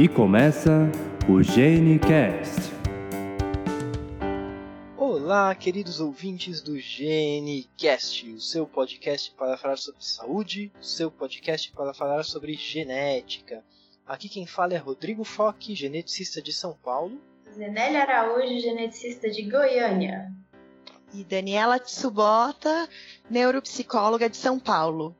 E começa o GeneCast. Olá, queridos ouvintes do GeneCast, o seu podcast para falar sobre saúde, o seu podcast para falar sobre genética. Aqui quem fala é Rodrigo Foque, geneticista de São Paulo. Zenélia Araújo, geneticista de Goiânia. E Daniela Tsubota, neuropsicóloga de São Paulo.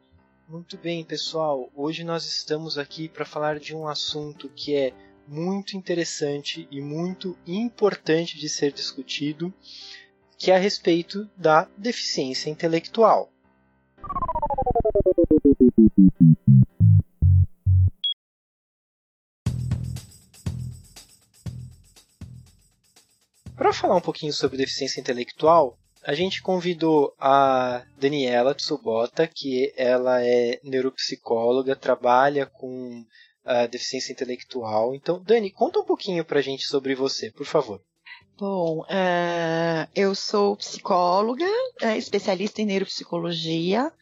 Muito bem, pessoal. Hoje nós estamos aqui para falar de um assunto que é muito interessante e muito importante de ser discutido, que é a respeito da deficiência intelectual. Para falar um pouquinho sobre deficiência intelectual, a gente convidou a Daniela Tsubota, que ela é neuropsicóloga, trabalha com uh, deficiência intelectual. Então, Dani, conta um pouquinho pra gente sobre você, por favor. Bom, uh, eu sou psicóloga, uh, especialista em neuropsicologia.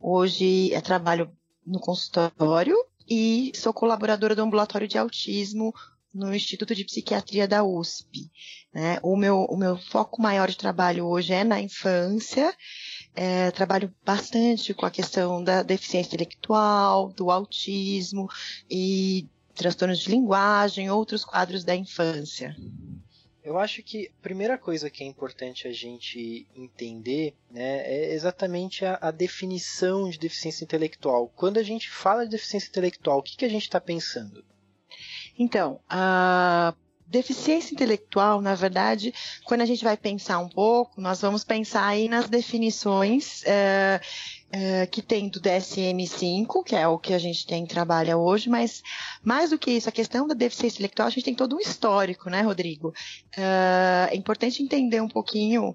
Hoje eu trabalho no consultório e sou colaboradora do ambulatório de autismo no Instituto de Psiquiatria da USP. Né? O, meu, o meu foco maior de trabalho hoje é na infância. É, trabalho bastante com a questão da deficiência intelectual, do autismo e transtornos de linguagem, outros quadros da infância. Eu acho que a primeira coisa que é importante a gente entender né, é exatamente a, a definição de deficiência intelectual. Quando a gente fala de deficiência intelectual, o que, que a gente está pensando? Então, a deficiência intelectual, na verdade, quando a gente vai pensar um pouco, nós vamos pensar aí nas definições é, é, que tem do DSM-5, que é o que a gente tem trabalha hoje, mas mais do que isso, a questão da deficiência intelectual, a gente tem todo um histórico, né, Rodrigo? É, é importante entender um pouquinho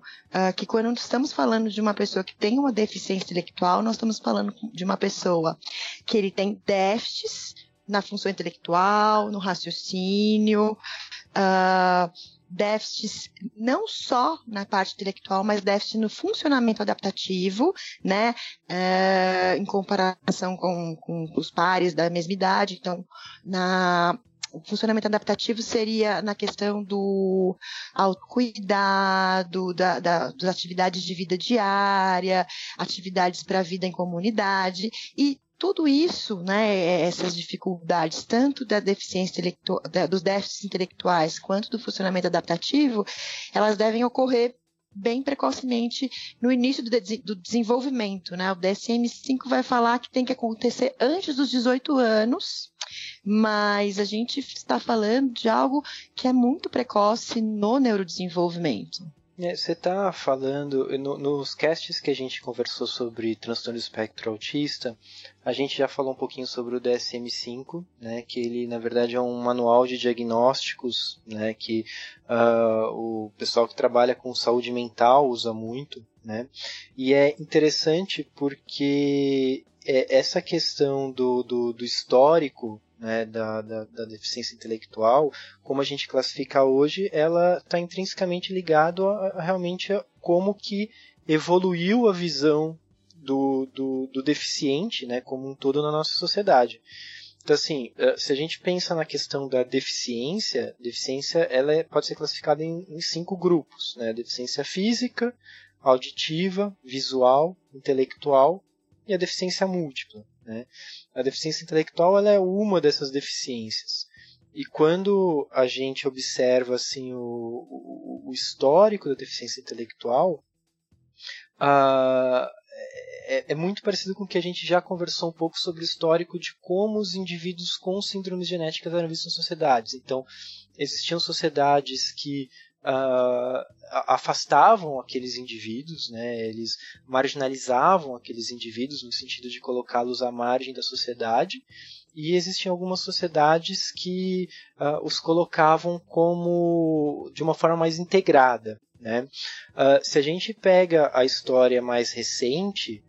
que quando estamos falando de uma pessoa que tem uma deficiência intelectual, nós estamos falando de uma pessoa que ele tem déficits na função intelectual, no raciocínio, uh, déficits não só na parte intelectual, mas déficit no funcionamento adaptativo, né, uh, em comparação com, com os pares da mesma idade. Então, na o funcionamento adaptativo seria na questão do autocuidado, da, da, das atividades de vida diária, atividades para a vida em comunidade e tudo isso, né, essas dificuldades, tanto da deficiência intelectual, dos déficits intelectuais quanto do funcionamento adaptativo, elas devem ocorrer bem precocemente no início do, de do desenvolvimento. Né? O DSM-5 vai falar que tem que acontecer antes dos 18 anos, mas a gente está falando de algo que é muito precoce no neurodesenvolvimento. É, você está falando, no, nos casts que a gente conversou sobre transtorno espectro autista, a gente já falou um pouquinho sobre o DSM-5, né, que ele na verdade é um manual de diagnósticos, né, que uh, o pessoal que trabalha com saúde mental usa muito, né, e é interessante porque é essa questão do, do, do histórico né, da, da, da, deficiência intelectual, como a gente classifica hoje, ela está intrinsecamente ligado a, a, realmente a como que evoluiu a visão do, do, do, deficiente, né, como um todo na nossa sociedade. Então, assim, eh, se a gente pensa na questão da deficiência, deficiência ela é, pode ser classificada em, em cinco grupos, né, deficiência física, auditiva, visual, intelectual e a deficiência múltipla. Né? A deficiência intelectual ela é uma dessas deficiências. E quando a gente observa assim, o, o, o histórico da deficiência intelectual, é, é, muito parecido com o que a gente já conversou um pouco sobre o histórico de como os indivíduos com síndromes genéticas eram vistos nas sociedades. Então, existiam sociedades que uh, afastavam aqueles indivíduos, né? eles marginalizavam aqueles indivíduos no sentido de colocá-los à margem da sociedade, e existiam algumas sociedades que uh, os colocavam como de uma forma mais integrada. Né? Uh, se a gente pega a história mais recente,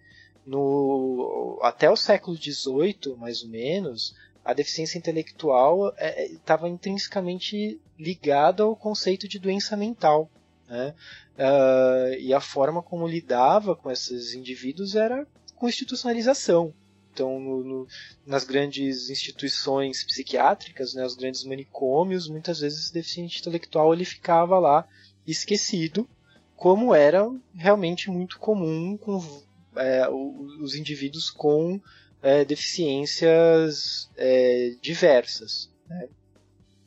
no, até o século XVIII, mais ou menos, a deficiência intelectual estava é, é intrinsecamente ligada ao conceito de doença mental. Né? Uh, e a forma como lidava com esses indivíduos era com institucionalização. então no, no, nas grandes instituições psiquiátricas, né, os grandes manicômios, muitas vezes esse deficiente intelectual ele ficava lá esquecido, como era realmente muito comum com é, os indivíduos com é, deficiências é, diversas. Né?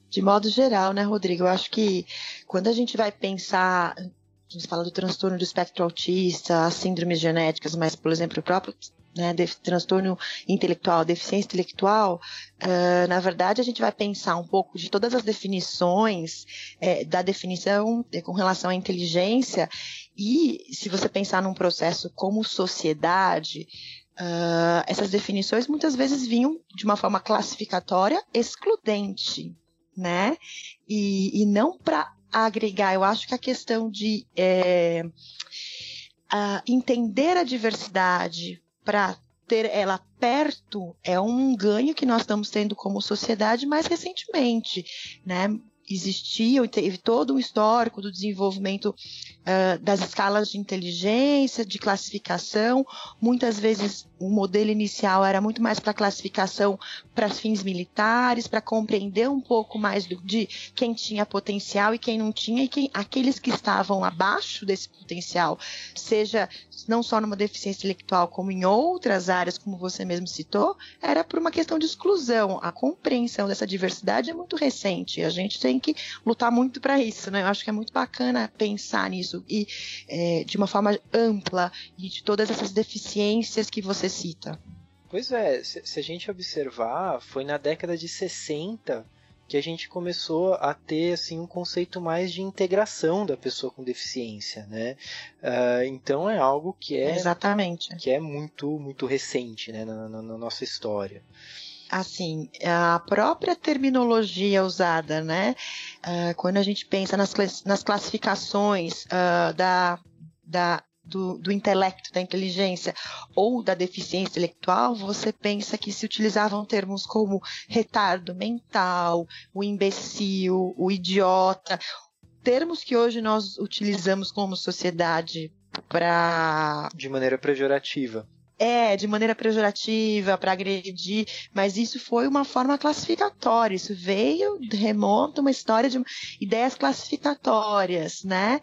De modo geral, né, Rodrigo? Eu acho que quando a gente vai pensar, a gente fala do transtorno do espectro autista, as síndromes genéticas, mas, por exemplo, o próprio né, transtorno intelectual, deficiência intelectual, uh, na verdade a gente vai pensar um pouco de todas as definições é, da definição com relação à inteligência e se você pensar num processo como sociedade, uh, essas definições muitas vezes vinham de uma forma classificatória excludente, né? E, e não para agregar. Eu acho que a questão de é, entender a diversidade para ter ela perto é um ganho que nós estamos tendo como sociedade mais recentemente, né? existia, teve todo um histórico do desenvolvimento uh, das escalas de inteligência, de classificação. Muitas vezes o modelo inicial era muito mais para classificação para fins militares, para compreender um pouco mais do, de quem tinha potencial e quem não tinha, e quem, aqueles que estavam abaixo desse potencial, seja não só numa deficiência intelectual, como em outras áreas, como você mesmo citou, era por uma questão de exclusão. A compreensão dessa diversidade é muito recente. A gente tem que lutar muito para isso, né? Eu acho que é muito bacana pensar nisso e é, de uma forma ampla e de todas essas deficiências que você cita. Pois é, se, se a gente observar, foi na década de 60 que a gente começou a ter assim um conceito mais de integração da pessoa com deficiência, né? Uh, então é algo que é exatamente que é muito muito recente, né, na, na, na nossa história assim, a própria terminologia usada, né? Uh, quando a gente pensa nas, nas classificações uh, da, da do, do, intelecto, da inteligência ou da deficiência intelectual, você pensa que se utilizavam termos como retardo mental, o imbecil, o idiota, termos que hoje nós utilizamos como sociedade para. De maneira pejorativa. É, de maneira pejorativa, para agredir, mas isso foi uma forma classificatória, isso veio, remonta uma história de ideias classificatórias, né?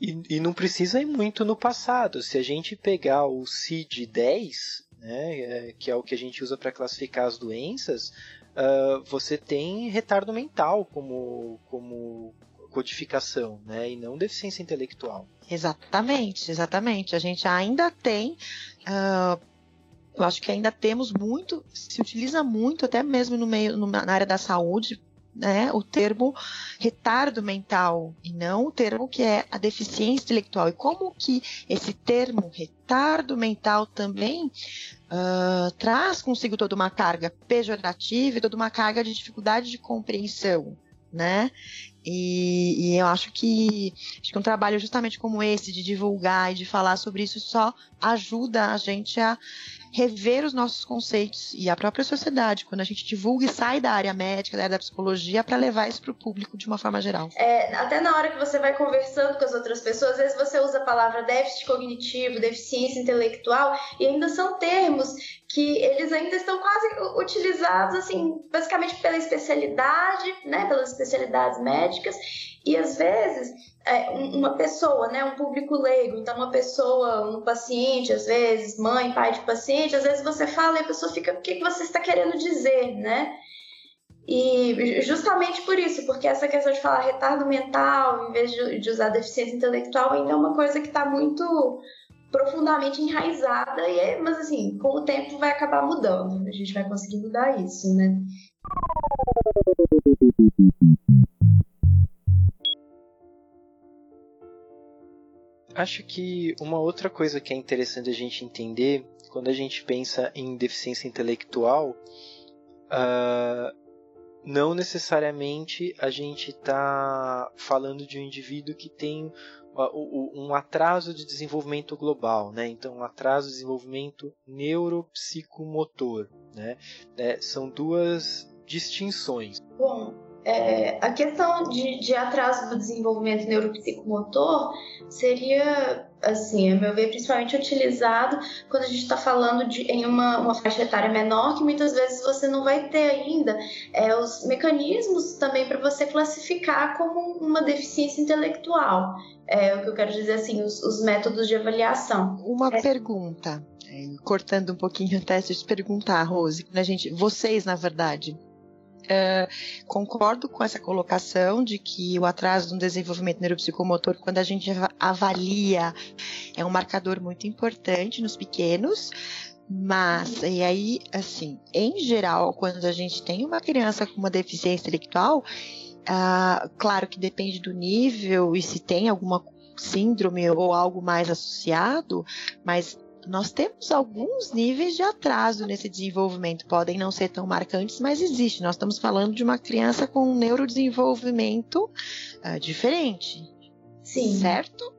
E, e não precisa ir muito no passado. Se a gente pegar o CID-10, né, é, que é o que a gente usa para classificar as doenças, uh, você tem retardo mental como, como codificação, né, e não deficiência intelectual. Exatamente, exatamente. A gente ainda tem. Uh, eu acho que ainda temos muito, se utiliza muito, até mesmo no meio, na área da saúde, né, o termo retardo mental e não o termo que é a deficiência intelectual. E como que esse termo retardo mental também uh, traz consigo toda uma carga pejorativa e toda uma carga de dificuldade de compreensão, né? E, e, eu acho que, acho que um trabalho justamente como esse, de divulgar e de falar sobre isso, só ajuda a gente a rever os nossos conceitos e a própria sociedade, quando a gente divulga e sai da área médica, da área da psicologia, para levar isso para o público de uma forma geral. É, até na hora que você vai conversando com as outras pessoas, às vezes você usa a palavra déficit cognitivo, deficiência intelectual, e ainda são termos que eles ainda estão quase utilizados, assim, basicamente pela especialidade, né, pelas especialidades médicas, e às vezes é, uma pessoa, né, um público leigo, então uma pessoa, um paciente, às vezes, mãe, pai de paciente, às vezes você fala e a pessoa fica, o que, você está querendo dizer, né? E justamente por isso, porque essa questão de falar retardo mental, em vez de, de usar deficiência intelectual, ainda é uma coisa que está muito profundamente enraizada, e é, mas assim, com o tempo vai acabar mudando, a gente vai conseguir mudar isso, né? Acho que uma outra coisa que é interessante a gente entender quando a gente pensa em deficiência intelectual, uh, não necessariamente a gente está falando de um indivíduo que tem uh, um atraso de desenvolvimento global, né? Então, um atraso de desenvolvimento neuropsicomotor, né? É, são duas distinções. Bom, é, a questão de, de, atraso do desenvolvimento neuropsicomotor seria assim, a meu ver, principalmente utilizado quando a gente está falando de, em uma, uma faixa etária menor, que muitas vezes você não vai ter ainda é, os mecanismos também para você classificar como uma deficiência intelectual. É o que eu quero dizer assim, os, os métodos de avaliação. Uma é. pergunta, cortando um pouquinho até de perguntar, Rose, a gente, vocês, na verdade, Uh, concordo com essa colocação de que o atraso no desenvolvimento neuropsicomotor, quando a gente avalia, é um marcador muito importante nos pequenos. Mas, e aí, assim, em geral, quando a gente tem uma criança com uma deficiência intelectual, uh, claro que depende do nível e se tem alguma síndrome ou algo mais associado, mas nós temos alguns níveis de atraso nesse desenvolvimento. Podem não ser tão marcantes, mas existe. Nós estamos falando de uma criança com um neurodesenvolvimento uh, diferente. Sim. Certo?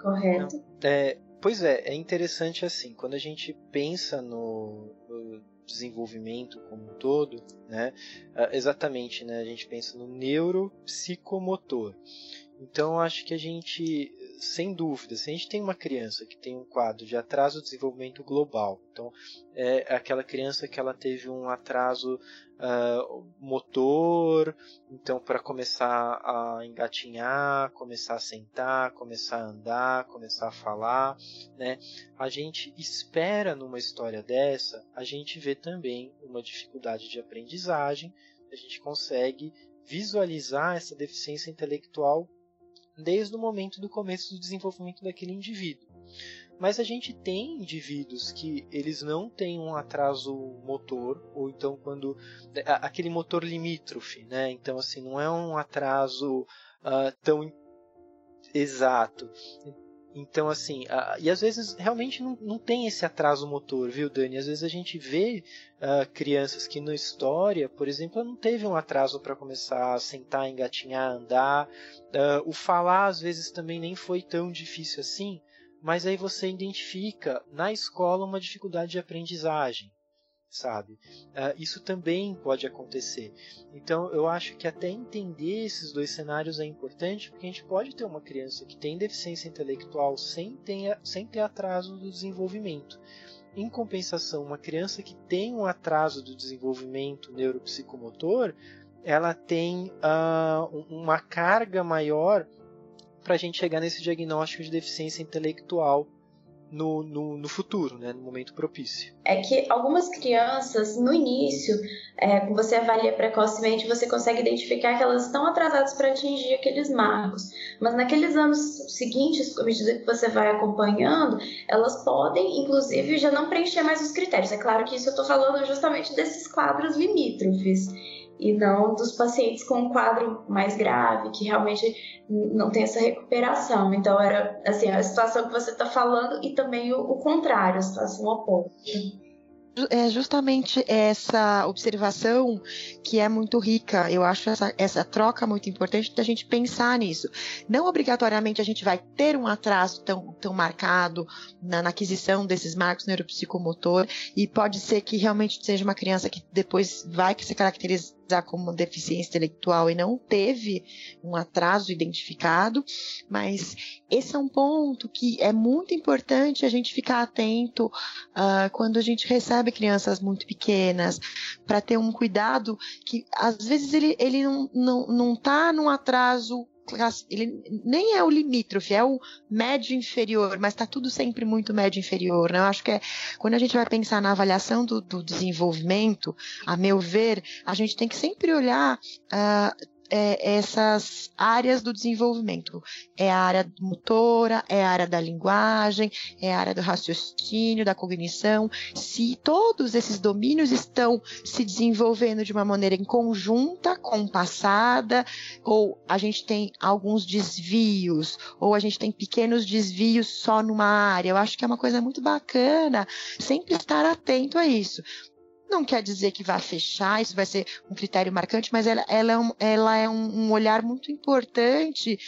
Correto. É, pois é, é interessante assim, quando a gente pensa no, no desenvolvimento como um todo, né, uh, exatamente, né, a gente pensa no neuropsicomotor. Então, acho que a gente sem dúvida, se a gente tem uma criança que tem um quadro de atraso de desenvolvimento global, então é aquela criança que ela teve um atraso uh, motor, então para começar a engatinhar, começar a sentar, começar a andar, começar a falar, né? A gente espera numa história dessa, a gente vê também uma dificuldade de aprendizagem, a gente consegue visualizar essa deficiência intelectual desde o momento do começo do desenvolvimento daquele indivíduo. Mas a gente tem indivíduos que eles não têm um atraso motor, ou então quando aquele motor limítrofe, né? Então assim não é um atraso uh, tão exato. Então, assim, uh, e às vezes realmente não, não tem esse atraso motor, viu, Dani? Às vezes a gente vê uh, crianças que na história, por exemplo, não teve um atraso para começar a sentar, engatinhar, andar. Uh, o falar, às vezes, também nem foi tão difícil assim, mas aí você identifica na escola uma dificuldade de aprendizagem sabe? Uh, isso também pode acontecer. Então, eu acho que até entender esses dois cenários é importante, porque a gente pode ter uma criança que tem deficiência intelectual sem sem ter atraso do desenvolvimento. Em compensação, uma criança que tem um atraso do desenvolvimento neuropsicomotor, ela tem uh, uma carga maior para a gente chegar nesse diagnóstico de deficiência intelectual no, no, no, futuro, né, no momento propício. É que algumas crianças, no início, é, você avalia precocemente, você consegue identificar que elas estão atrasadas para atingir aqueles marcos. Mas naqueles anos seguintes, à medida que você vai acompanhando, elas podem, inclusive, já não preencher mais os critérios. É claro que isso eu estou falando justamente desses quadros limítrofes e não dos pacientes com um quadro mais grave, que realmente não tem essa recuperação. Então, era assim, a situação que você está falando e também o, o contrário, a situação oposta é justamente essa observação que é muito rica. Eu acho essa, essa troca muito importante da gente pensar nisso. Não obrigatoriamente a gente vai ter um atraso tão, tão marcado na, na aquisição desses marcos neuropsicomotor e pode ser que realmente seja uma criança que depois vai se caracterizar como uma deficiência intelectual e não teve um atraso identificado, mas esse é um ponto que é muito importante a gente ficar atento uh, quando a gente recebe crianças muito pequenas, para ter um cuidado que às vezes ele, ele não, não, não tá num atraso ele nem é o limítrofe, é o médio inferior, mas está tudo sempre muito médio inferior. Né? Eu acho que é, quando a gente vai pensar na avaliação do, do desenvolvimento, a meu ver, a gente tem que sempre olhar uh, é, essas áreas do desenvolvimento. É a área motora, é a área da linguagem, é a área do raciocínio, da cognição. Se todos esses domínios estão se desenvolvendo de uma maneira em conjunta, compassada, ou a gente tem alguns desvios, ou a gente tem pequenos desvios só numa área, eu acho que é uma coisa muito bacana sempre estar atento a isso não quer dizer que vai fechar, isso vai ser um critério marcante, mas ela, ela é, um, ela é um olhar muito importante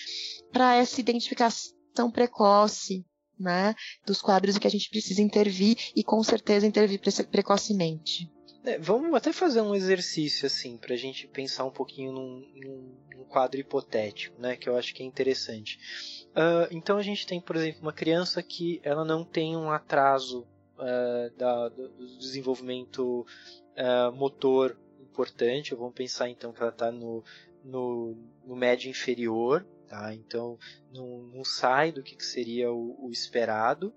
para essa identificação precoce né, dos quadros em que a gente precisa intervir e com certeza intervir precocemente. É, vamos até fazer um exercício assim para a gente pensar um pouquinho num, num, num, quadro hipotético, né, que eu acho que é interessante. Uh, então a gente tem, por exemplo, uma criança que ela não tem um atraso uh, da, do desenvolvimento uh, motor importante. Vamos pensar então que ela está no, no, no, médio inferior, tá? Então não, não sai do que, que seria o, o esperado.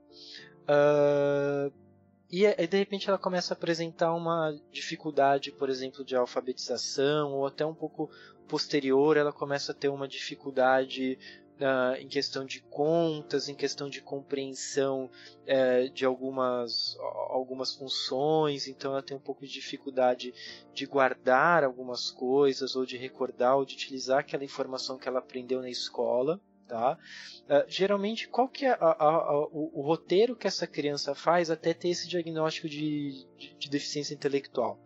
e de repente ela começa a apresentar uma dificuldade, por exemplo, de alfabetização, ou até um pouco posterior ela começa a ter uma dificuldade uh, em questão de contas, em questão de compreensão uh, de algumas, algumas funções, então ela tem um pouco de dificuldade de guardar algumas coisas, ou de recordar, ou de utilizar aquela informação que ela aprendeu na escola. Tá? Uh, geralmente, qual que é a, a, a, o, o, roteiro que essa criança faz até ter esse diagnóstico de, de, de deficiência intelectual?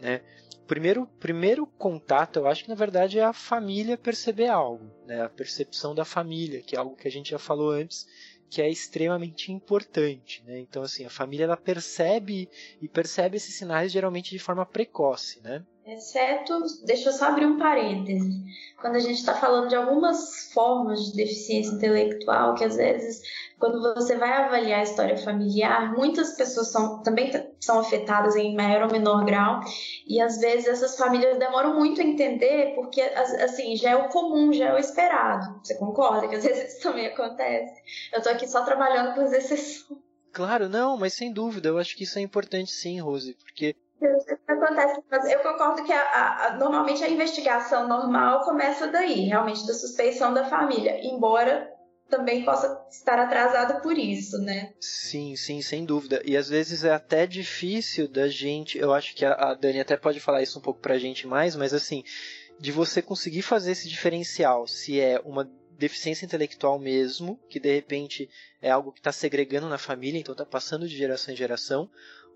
Né? primeiro, primeiro contato, eu acho que na verdade é a família perceber algo, né? A percepção da família, que é algo que a gente já falou antes, que é extremamente importante, né? Então assim, a família ela percebe e percebe esses sinais geralmente de forma precoce, né? Exceto, deixa eu só abrir um parêntese. Quando a gente está falando de algumas formas de deficiência intelectual, que às vezes, quando você vai avaliar a história familiar, muitas pessoas são, também são afetadas em maior ou menor grau, e às vezes essas famílias demoram muito a entender, porque assim, já é o comum, já é o esperado. Você concorda que às vezes isso também acontece? Eu estou aqui só trabalhando com as exceções. Claro, não, mas sem dúvida, eu acho que isso é importante sim, Rose, porque acontece, mas eu concordo que a, a, normalmente a investigação normal começa daí, realmente da suspeição da família, embora também possa estar atrasado por isso, né? Sim, sim, sem dúvida. E às vezes é até difícil da gente, eu acho que a, a Dani até pode falar isso um pouco pra gente mais, mas assim, de você conseguir fazer esse diferencial, se é uma deficiência intelectual mesmo, que de repente é algo que está segregando na família, então está passando de geração em geração,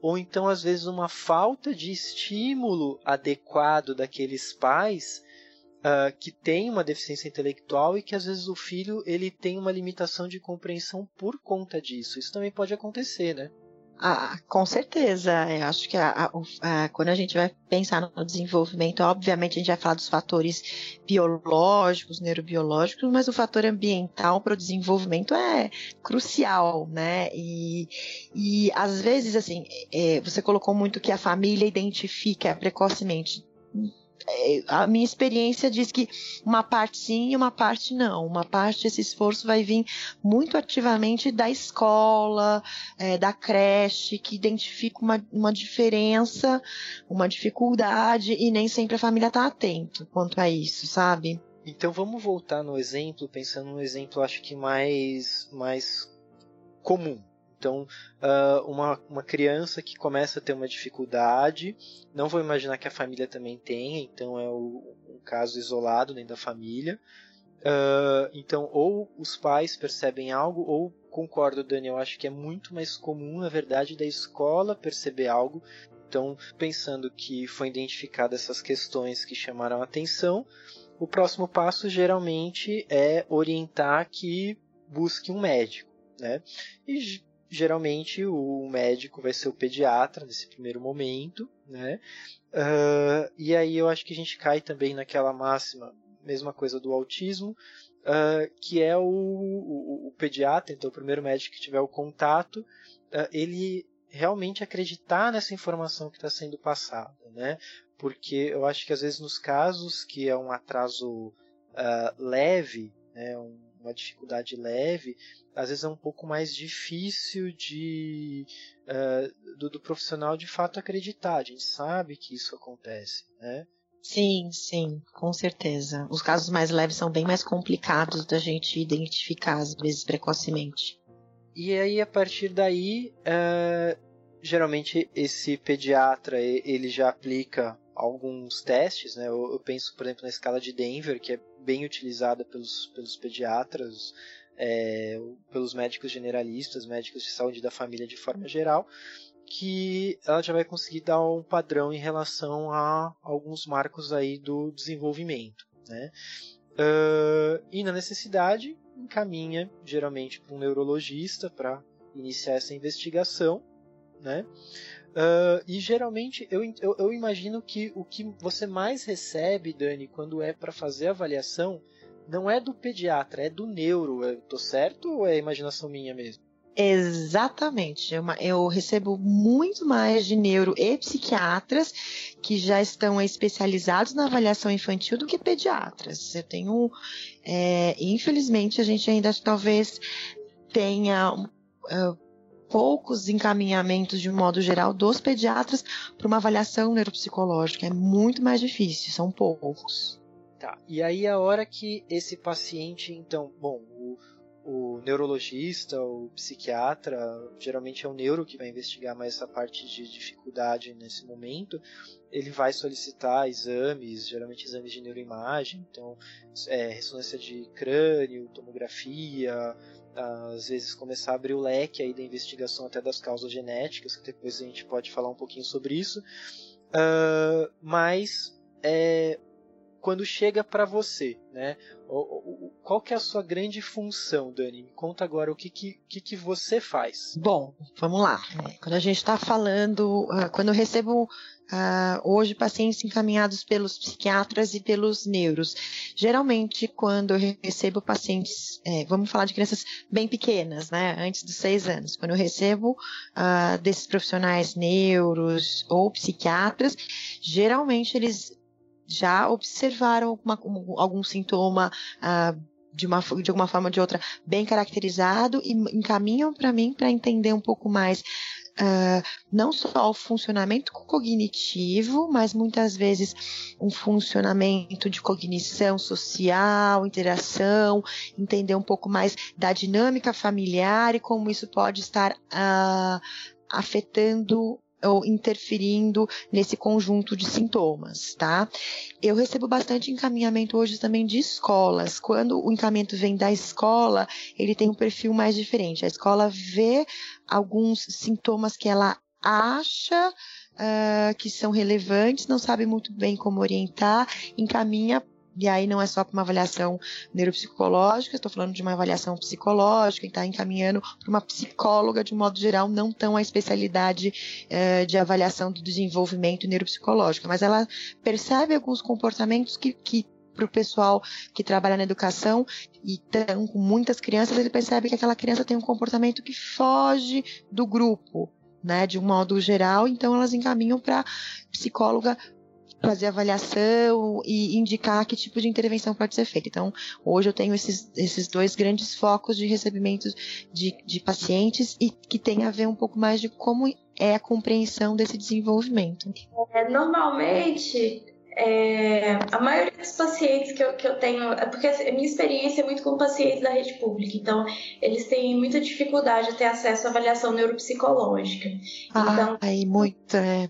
ou então às vezes uma falta de estímulo adequado daqueles pais uh, que têm uma deficiência intelectual e que às vezes o filho ele tem uma limitação de compreensão por conta disso. Isso também pode acontecer, né? Ah, com certeza. Eu acho que a, a, a, quando a gente vai pensar no desenvolvimento, obviamente a gente vai falar dos fatores biológicos, neurobiológicos, mas o fator ambiental para o desenvolvimento é crucial, né? E, e às vezes, assim, é, você colocou muito que a família identifica precocemente a minha experiência diz que uma parte sim e uma parte não. Uma parte esse esforço vai vir muito ativamente da escola, é, da creche, que identifica uma, uma diferença, uma dificuldade e nem sempre a família está atento quanto a isso, sabe? Então vamos voltar no exemplo, pensando no exemplo acho que mais mais comum, então, uh, uma, uma criança que começa a ter uma dificuldade, não vou imaginar que a família também tenha, então é o, um caso isolado dentro da família. Uh, então, ou os pais percebem algo, ou concordo, Daniel, acho que é muito mais comum, na verdade, da escola perceber algo. Então, pensando que foi identificado essas questões que chamaram atenção, o próximo passo geralmente é orientar que busque um médico. Né? E geralmente o médico vai ser o pediatra nesse primeiro momento, né? Uh, e aí eu acho que a gente cai também naquela máxima, mesma coisa do autismo, uh, que é o, o, o, pediatra, então o primeiro médico que tiver o contato, uh, ele realmente acreditar nessa informação que está sendo passada, né? Porque eu acho que às vezes nos casos que é um atraso leve, né, um, uma dificuldade leve, às vezes é um pouco mais difícil de uh, do, do, profissional de fato acreditar. A gente sabe que isso acontece, né? Sim, sim, com certeza. Os casos mais leves são bem mais complicados da gente identificar, às vezes, precocemente. E aí, a partir daí, uh, geralmente esse pediatra ele já aplica alguns testes, né? Eu, eu, penso, por exemplo, na escala de Denver, que é bem utilizada pelos, pelos pediatras, é, pelos médicos generalistas, médicos de saúde da família de forma geral, que ela já vai conseguir dar um padrão em relação a alguns marcos aí do desenvolvimento, né? Uh, e na necessidade encaminha geralmente para um neurologista para iniciar essa investigação, né? Uh, e geralmente eu, eu, eu, imagino que o que você mais recebe, Dani, quando é para fazer avaliação, não é do pediatra, é do neuro. Eu tô certo ou é imaginação minha mesmo? Exatamente. Eu, eu, recebo muito mais de neuro e psiquiatras que já estão especializados na avaliação infantil do que pediatras. Eu tenho, é, infelizmente, a gente ainda talvez tenha uh, poucos encaminhamentos de um modo geral dos pediatras para uma avaliação neuropsicológica. É muito mais difícil, são poucos. Tá. E aí a hora que esse paciente, então, bom, o, o neurologista, o psiquiatra, geralmente é o neuro que vai investigar mais essa parte de dificuldade nesse momento, ele vai solicitar exames, geralmente exames de neuroimagem, então é, ressonância de crânio, tomografia, às vezes começar a abrir o leque aí da investigação até das causas genéticas, que depois a gente pode falar um pouquinho sobre isso, uh, mas é, quando chega para você, né? Qual que é a sua grande função, Dani? Me conta agora o que, que, que, você faz. Bom, vamos lá. É, quando a gente está falando, uh, quando eu recebo uh, hoje pacientes encaminhados pelos psiquiatras e pelos neuros, geralmente quando eu recebo pacientes, é, vamos falar de crianças bem pequenas, né, antes dos seis anos, quando eu recebo uh, desses profissionais neuros ou psiquiatras, geralmente eles já observaram alguma, algum sintoma uh, de, uma, de alguma forma ou de outra bem caracterizado e encaminham para mim para entender um pouco mais uh, não só o funcionamento cognitivo, mas muitas vezes um funcionamento de cognição social, interação, entender um pouco mais da dinâmica familiar e como isso pode estar uh, afetando ou interferindo nesse conjunto de sintomas, tá? Eu recebo bastante encaminhamento hoje também de escolas. Quando o encaminhamento vem da escola, ele tem um perfil mais diferente. A escola vê alguns sintomas que ela acha uh, que são relevantes, não sabe muito bem como orientar, encaminha e aí não é só para uma avaliação neuropsicológica, estou falando de uma avaliação psicológica, e está encaminhando para uma psicóloga, de modo geral, não tão a especialidade eh, de avaliação do desenvolvimento neuropsicológico, mas ela percebe alguns comportamentos que, que para o pessoal que trabalha na educação e estão com muitas crianças, ele percebe que aquela criança tem um comportamento que foge do grupo, né, de um modo geral, então elas encaminham para psicóloga fazer avaliação e indicar que tipo de intervenção pode ser feita. Então, hoje eu tenho esses, esses dois grandes focos de recebimento de, de pacientes e que tem a ver um pouco mais de como é a compreensão desse desenvolvimento. É, normalmente, é, a maioria dos pacientes que eu, que eu tenho, é porque a minha experiência é muito com pacientes da rede pública, então eles têm muita dificuldade de ter acesso à avaliação neuropsicológica. Ah, então, aí muito, é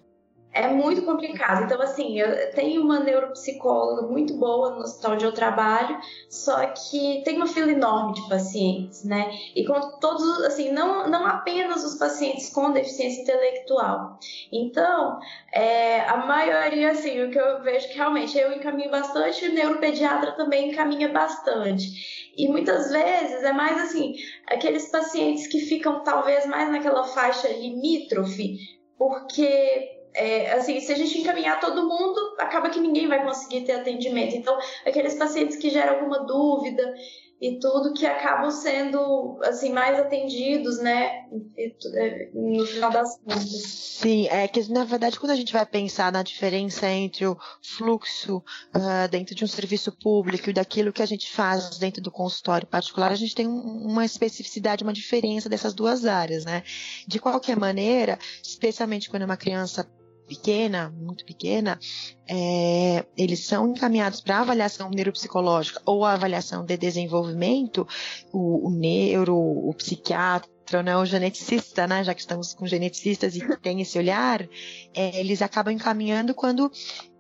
é muito complicado. Então, assim, eu tenho uma neuropsicóloga muito boa no hospital onde eu trabalho, só que tem uma fila enorme de pacientes, né? E com todos, assim, não, não apenas os pacientes com deficiência intelectual. Então, é, a maioria, assim, o que eu vejo que realmente eu encaminho bastante, o neuropediatra também encaminha bastante. E muitas vezes é mais assim, aqueles pacientes que ficam talvez mais naquela faixa limítrofe, porque é, assim, se a gente encaminhar todo mundo, acaba que ninguém vai conseguir ter atendimento. Então, aqueles pacientes que geram alguma dúvida e tudo que acabam sendo assim mais atendidos, né, é, no final das contas. Sim, é que na verdade quando a gente vai pensar na diferença entre o fluxo uh, dentro de um serviço público e daquilo que a gente faz dentro do consultório particular, a gente tem uma especificidade, uma diferença dessas duas áreas, né? De qualquer maneira, especialmente quando é uma criança pequena, muito pequena, é, eles são encaminhados para avaliação neuropsicológica ou avaliação de desenvolvimento, o, o neuro, o psiquiatra, né, o geneticista, né, já que estamos com geneticistas e tem esse olhar, é, eles acabam encaminhando quando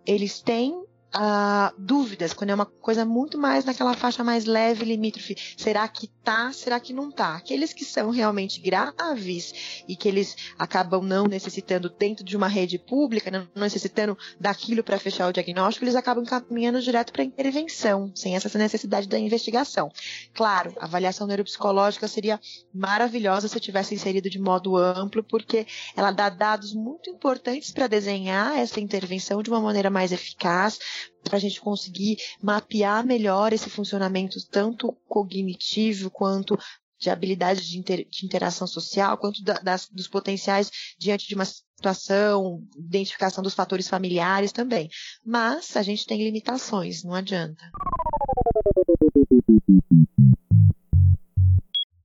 eles têm uh, dúvidas, quando é uma coisa muito mais naquela faixa mais leve, limítrofe. Será que tá? Será que não tá? Aqueles que são realmente graves e que eles acabam não necessitando dentro de uma rede pública, não necessitando daquilo para fechar o diagnóstico, eles acabam caminhando direto para intervenção, sem essa necessidade da investigação. Claro, a avaliação neuropsicológica seria maravilhosa se tivesse inserido de modo amplo, porque ela dá dados muito importantes para desenhar essa intervenção de uma maneira mais eficaz, para a gente conseguir mapear melhor esse funcionamento tanto cognitivo quanto de habilidades de, inter, de interação social, quanto da, das, dos potenciais diante de uma situação, identificação dos fatores familiares também. Mas a gente tem limitações, não adianta.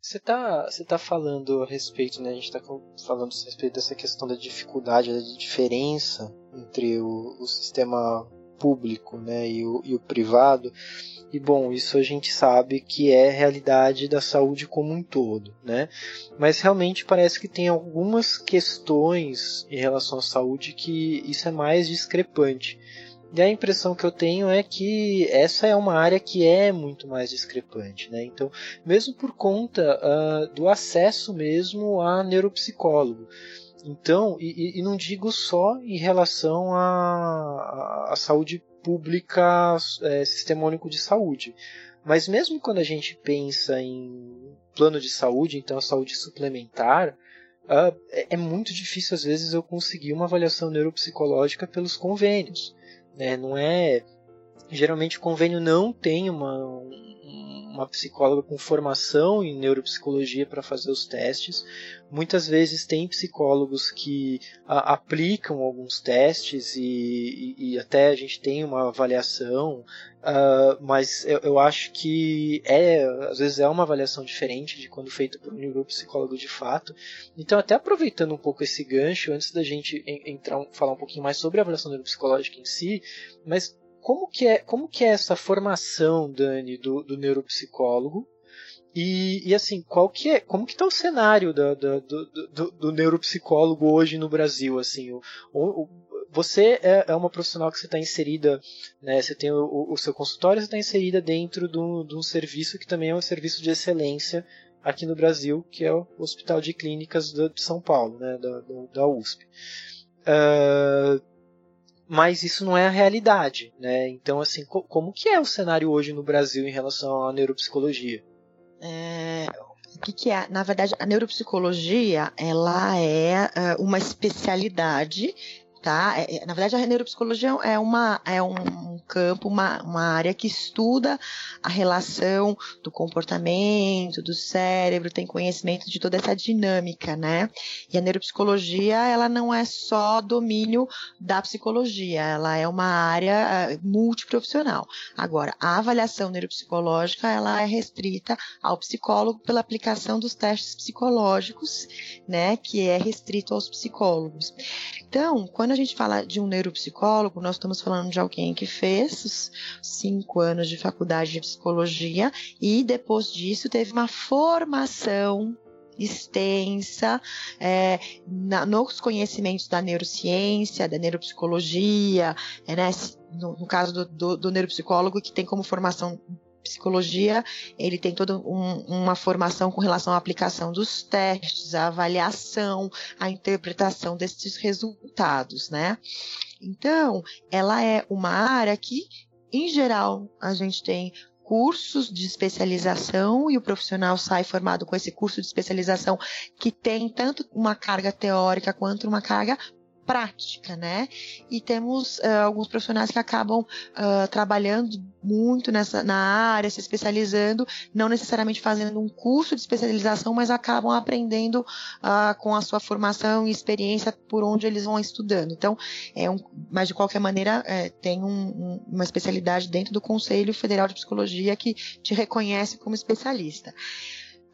Você está você tá falando a respeito, né? A gente está falando a respeito dessa questão da dificuldade, da diferença entre o, o sistema público né, e, o, e o privado. E bom, isso a gente sabe que é realidade da saúde como um todo, né? Mas realmente parece que tem algumas questões em relação à saúde que isso é mais discrepante. E a impressão que eu tenho é que essa é uma área que é muito mais discrepante, né? Então, mesmo por conta uh, do acesso mesmo a neuropsicólogo. Então, e, e não digo só em relação à, saúde pública, é, Sistema Único de Saúde, mas mesmo quando a gente pensa em plano de saúde, então a saúde suplementar, uh, é, é muito difícil às vezes eu conseguir uma avaliação neuropsicológica pelos convênios. Né? Não é. Geralmente o convênio não tem uma, uma psicóloga com formação em neuropsicologia para fazer os testes. Muitas vezes tem psicólogos que a, aplicam alguns testes e, e, e, até a gente tem uma avaliação, uh, mas eu, eu, acho que é às vezes é uma avaliação diferente de quando feita por um neuropsicólogo de fato. Então, até aproveitando um pouco esse gancho, antes da gente entrar falar um pouquinho mais sobre a avaliação neuropsicológica em si, mas como que é, como que é essa formação, Dani, do, do neuropsicólogo? E, e, assim, qual que é, como que está o cenário do, do, do, neuropsicólogo hoje no Brasil? Assim, o, o, você é, é, uma profissional que você está inserida, né, você tem o, o seu consultório, você está inserida dentro de um serviço que também é um serviço de excelência aqui no Brasil, que é o Hospital de Clínicas de São Paulo, né, da, da USP. Uh, mas isso não é a realidade, né? Então, assim, co como que é o cenário hoje no Brasil em relação à neuropsicologia? É, o que, que, é? Na verdade, a neuropsicologia ela é uh, uma especialidade tá? É, é, na verdade, a neuropsicologia é, uma, é um campo, uma, uma área que estuda a relação do comportamento, do cérebro, tem conhecimento de toda essa dinâmica, né? E a neuropsicologia, ela não é só domínio da psicologia, ela é uma área uh, multiprofissional. Agora, a avaliação neuropsicológica, ela é restrita ao psicólogo pela aplicação dos testes psicológicos, né? Que é restrito aos psicólogos. Então, quando a gente fala de um neuropsicólogo, nós estamos falando de alguém que fez os cinco anos de faculdade de psicologia e depois disso teve uma formação extensa é, na, nos conhecimentos da neurociência, da neuropsicologia, é, né, no, no, caso do, do, do neuropsicólogo, que tem como formação psicologia, ele tem toda um, uma formação com relação à aplicação dos testes, a avaliação, a interpretação desses resultados, né? Então, ela é uma área que, em geral, a gente tem cursos de especialização e o profissional sai formado com esse curso de especialização que tem tanto uma carga teórica quanto uma carga prática, né? E temos uh, alguns profissionais que acabam uh, trabalhando muito nessa na área, se especializando, não necessariamente fazendo um curso de especialização, mas acabam aprendendo uh, com a sua formação e experiência por onde eles vão estudando. Então, é um, mas de qualquer maneira é, tem um, um, uma especialidade dentro do Conselho Federal de Psicologia que te reconhece como especialista.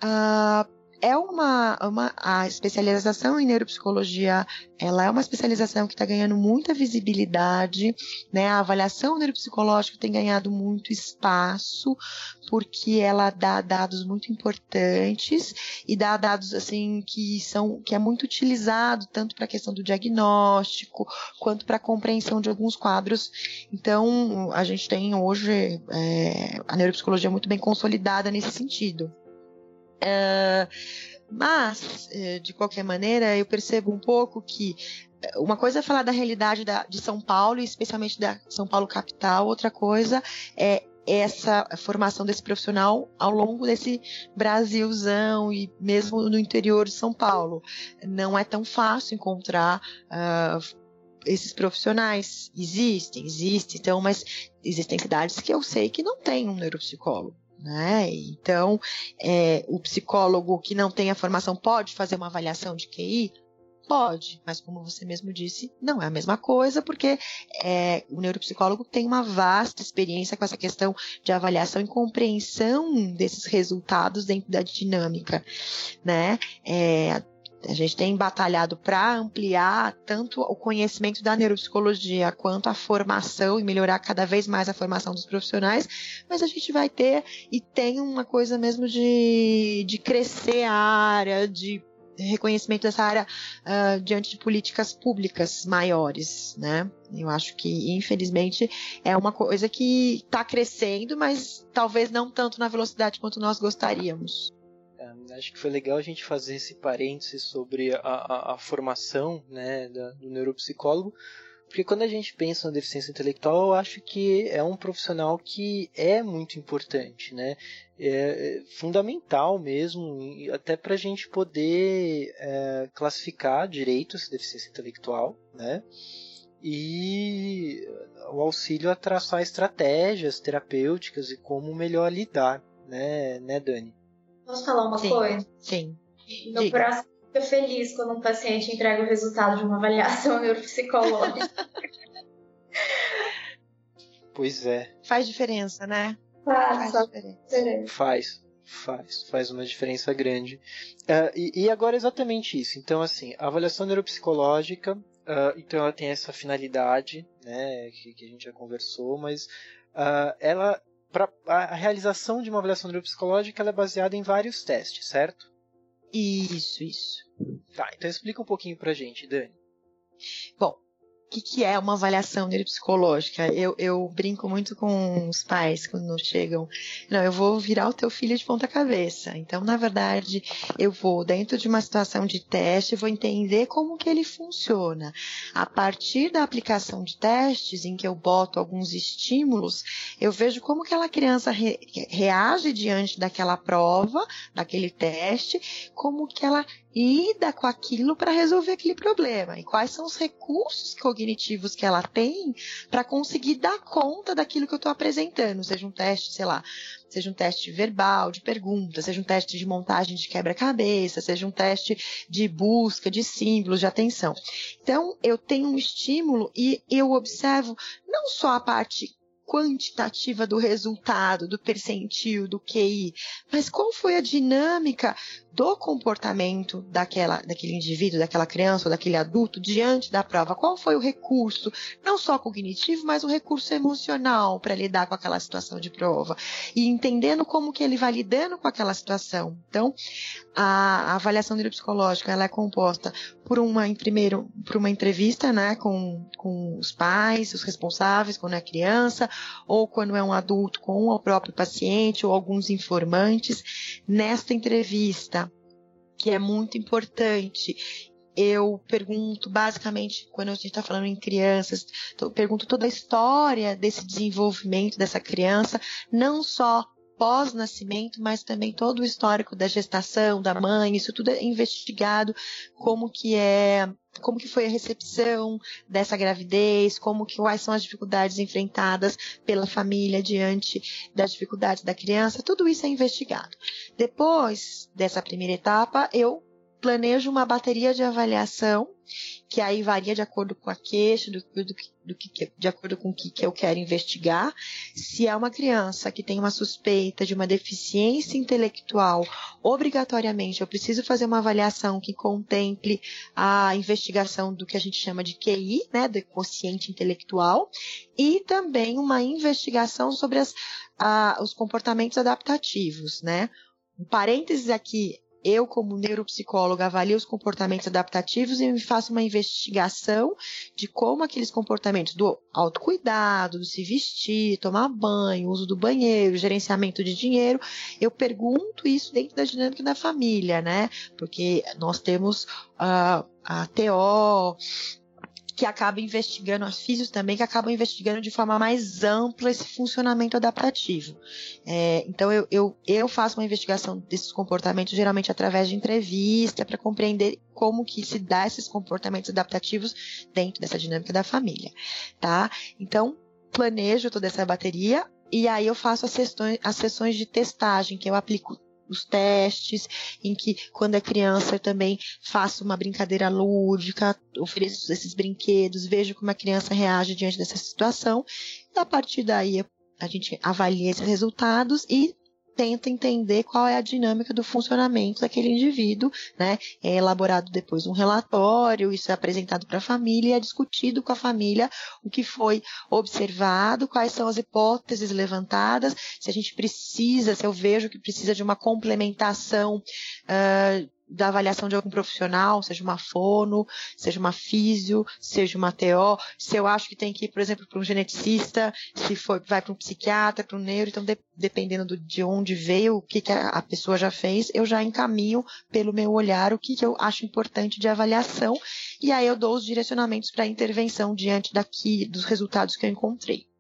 Uh, é uma, uma a especialização em neuropsicologia, ela é uma especialização que está ganhando muita visibilidade, né? A avaliação neuropsicológica tem ganhado muito espaço porque ela dá dados muito importantes e dá dados assim que são que é muito utilizado tanto para a questão do diagnóstico quanto para a compreensão de alguns quadros. Então a gente tem hoje é, a neuropsicologia muito bem consolidada nesse sentido. Uh, mas, eh, de qualquer maneira, eu percebo um pouco que eh, uma coisa é falar da realidade da, de São Paulo, especialmente da São Paulo capital, outra coisa é essa formação desse profissional ao longo desse Brasilzão e mesmo no interior de São Paulo. Não é tão fácil encontrar uh, esses profissionais? Existem, existem. Então, mas existem cidades que eu sei que não tem um neuropsicólogo. Né? Então, é, o psicólogo que não tem a formação pode fazer uma avaliação de QI? Pode, mas como você mesmo disse, não é a mesma coisa, porque é, o neuropsicólogo tem uma vasta experiência com essa questão de avaliação e compreensão desses resultados dentro da dinâmica, né? É, a gente tem batalhado para ampliar tanto o conhecimento da neuropsicologia quanto a formação e melhorar cada vez mais a formação dos profissionais, mas a gente vai ter e tem uma coisa mesmo de, de crescer a área, de reconhecimento dessa área uh, diante de políticas públicas maiores, né? Eu acho que, infelizmente, é uma coisa que está crescendo, mas talvez não tanto na velocidade quanto nós gostaríamos. Acho que foi legal a gente fazer esse parênteses sobre a, a, a formação né, da, do neuropsicólogo, porque quando a gente pensa na deficiência intelectual, eu acho que é um profissional que é muito importante, né? É, é fundamental mesmo, até para a gente poder é, classificar direito essa deficiência intelectual, né? E o auxílio a traçar estratégias terapêuticas e como melhor lidar, né, né Dani? Posso falar uma sim, coisa? Sim. Meu Diga. coração fica feliz quando um paciente entrega o resultado de uma avaliação neuropsicológica. pois é. Faz diferença, né? Faz, faz diferença. Faz, faz, faz uma diferença grande. Uh, e, e, agora exatamente isso. Então, assim, a avaliação neuropsicológica, uh, então ela tem essa finalidade, né, que, que a gente já conversou, mas uh, ela, pra, a realização de uma avaliação neuropsicológica, ela é baseada em vários testes, certo? Isso, isso. Tá, então explica um pouquinho pra gente, Dani. Bom, que, que é uma avaliação neuropsicológica? Eu, eu brinco muito com os pais quando chegam. Não, eu vou virar o teu filho de ponta cabeça. Então, na verdade, eu vou dentro de uma situação de teste, vou entender como que ele funciona. A partir da aplicação de testes, em que eu boto alguns estímulos, eu vejo como aquela criança re, reage diante daquela prova, daquele teste, como que ela lida com aquilo para resolver aquele problema e quais são os recursos cognitivos que ela tem para conseguir dar conta daquilo que eu estou apresentando, seja um teste, sei lá, seja um teste verbal, de pergunta, seja um teste de montagem de quebra-cabeça, seja um teste de busca de símbolos de atenção. Então, eu tenho um estímulo e eu observo não só a parte quantitativa do resultado, do percentil, do QI, mas qual foi a dinâmica do comportamento daquela, daquele indivíduo, daquela criança ou daquele adulto diante da prova? Qual foi o recurso, não só cognitivo, mas o recurso emocional para lidar com aquela situação de prova? E entendendo como que ele vai lidando com aquela situação. Então, a, a avaliação neuropsicológica ela é composta por uma, em primeiro, por uma entrevista né, com, com os pais, os responsáveis, quando é criança, ou quando é um adulto com o próprio paciente ou alguns informantes. Nesta entrevista, que é muito importante. Eu pergunto, basicamente, quando a gente está falando em crianças, eu pergunto toda a história desse desenvolvimento dessa criança, não só pós-nascimento, mas também todo o histórico da gestação, da mãe, isso tudo é investigado, como que é, como que foi a recepção dessa gravidez, como que quais são as dificuldades enfrentadas pela família diante das dificuldades da criança, tudo isso é investigado. Depois dessa primeira etapa, eu planejo uma bateria de avaliação, que aí varia de acordo com a queixa, do, do, do de acordo com o que, que eu quero investigar. Se é uma criança que tem uma suspeita de uma deficiência intelectual, obrigatoriamente eu preciso fazer uma avaliação que contemple a investigação do que a gente chama de QI, né, do quociente intelectual, e também uma investigação sobre as, a, os comportamentos adaptativos, né? Um parênteses aqui, eu, como neuropsicóloga, avalio os comportamentos adaptativos e faço uma investigação de como aqueles comportamentos do autocuidado, do se vestir, tomar banho, uso do banheiro, gerenciamento de dinheiro, eu pergunto isso dentro da dinâmica da família, né? Porque nós temos uh, a TO, que acaba investigando, as físicos também, que acabam investigando de forma mais ampla esse funcionamento adaptativo. É, então, eu, eu, eu faço uma investigação desses comportamentos, geralmente através de entrevista, para compreender como que se dá esses comportamentos adaptativos dentro dessa dinâmica da família, tá? Então, planejo toda essa bateria e aí eu faço as sessões, as sessões de testagem, que eu aplico os testes, em que quando é criança eu também faço uma brincadeira lúdica, ofereço esses brinquedos, vejo como a criança reage diante dessa situação, e a partir daí a gente avalia esses resultados e tenta entender qual é a dinâmica do funcionamento daquele indivíduo, né? É elaborado depois um relatório, isso é apresentado para a família, é discutido com a família o que foi observado, quais são as hipóteses levantadas, se a gente precisa, se eu vejo que precisa de uma complementação uh, da avaliação de algum profissional, seja uma fono, seja uma físio, seja uma TO, se eu acho que tem que ir, por exemplo, para um geneticista, se for, vai para um psiquiatra, para um neuro, então de, dependendo do, de onde veio, o que, que a, a, pessoa já fez, eu já encaminho pelo meu olhar o que, que eu acho importante de avaliação, e aí eu dou os direcionamentos para intervenção diante daqui dos resultados que eu encontrei.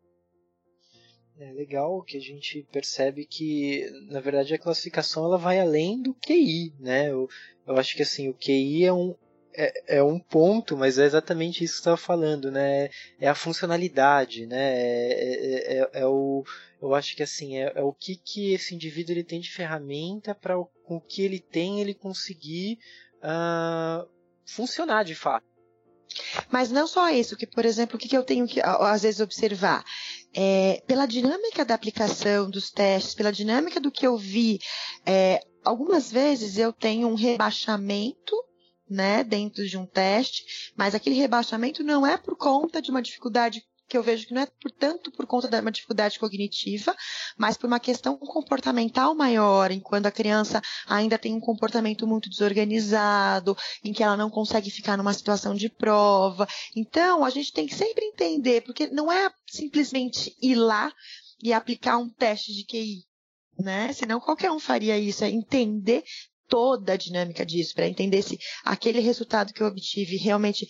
É legal que a gente percebe que, na verdade, a classificação ela vai além do QI, né? Eu, eu acho que assim, o QI é um, é, é um ponto, mas é exatamente isso que você estava falando, né? É a funcionalidade, né? É, é, é, é o, eu acho que assim, é, é, o que, que esse indivíduo ele tem de ferramenta para com o que ele tem ele conseguir uh, funcionar de fato. Mas não só isso, que, por exemplo, o que, que eu tenho que, às vezes, observar? É, pela dinâmica da aplicação dos testes, pela dinâmica do que eu vi, é, algumas vezes eu tenho um rebaixamento né, dentro de um teste, mas aquele rebaixamento não é por conta de uma dificuldade que eu vejo que não é por tanto por conta de uma dificuldade cognitiva, mas por uma questão comportamental maior, em quando a criança ainda tem um comportamento muito desorganizado, em que ela não consegue ficar numa situação de prova. Então, a gente tem que sempre entender, porque não é simplesmente ir lá e aplicar um teste de QI, né? Senão qualquer um faria isso, é entender toda a dinâmica disso, para entender se aquele resultado que eu obtive realmente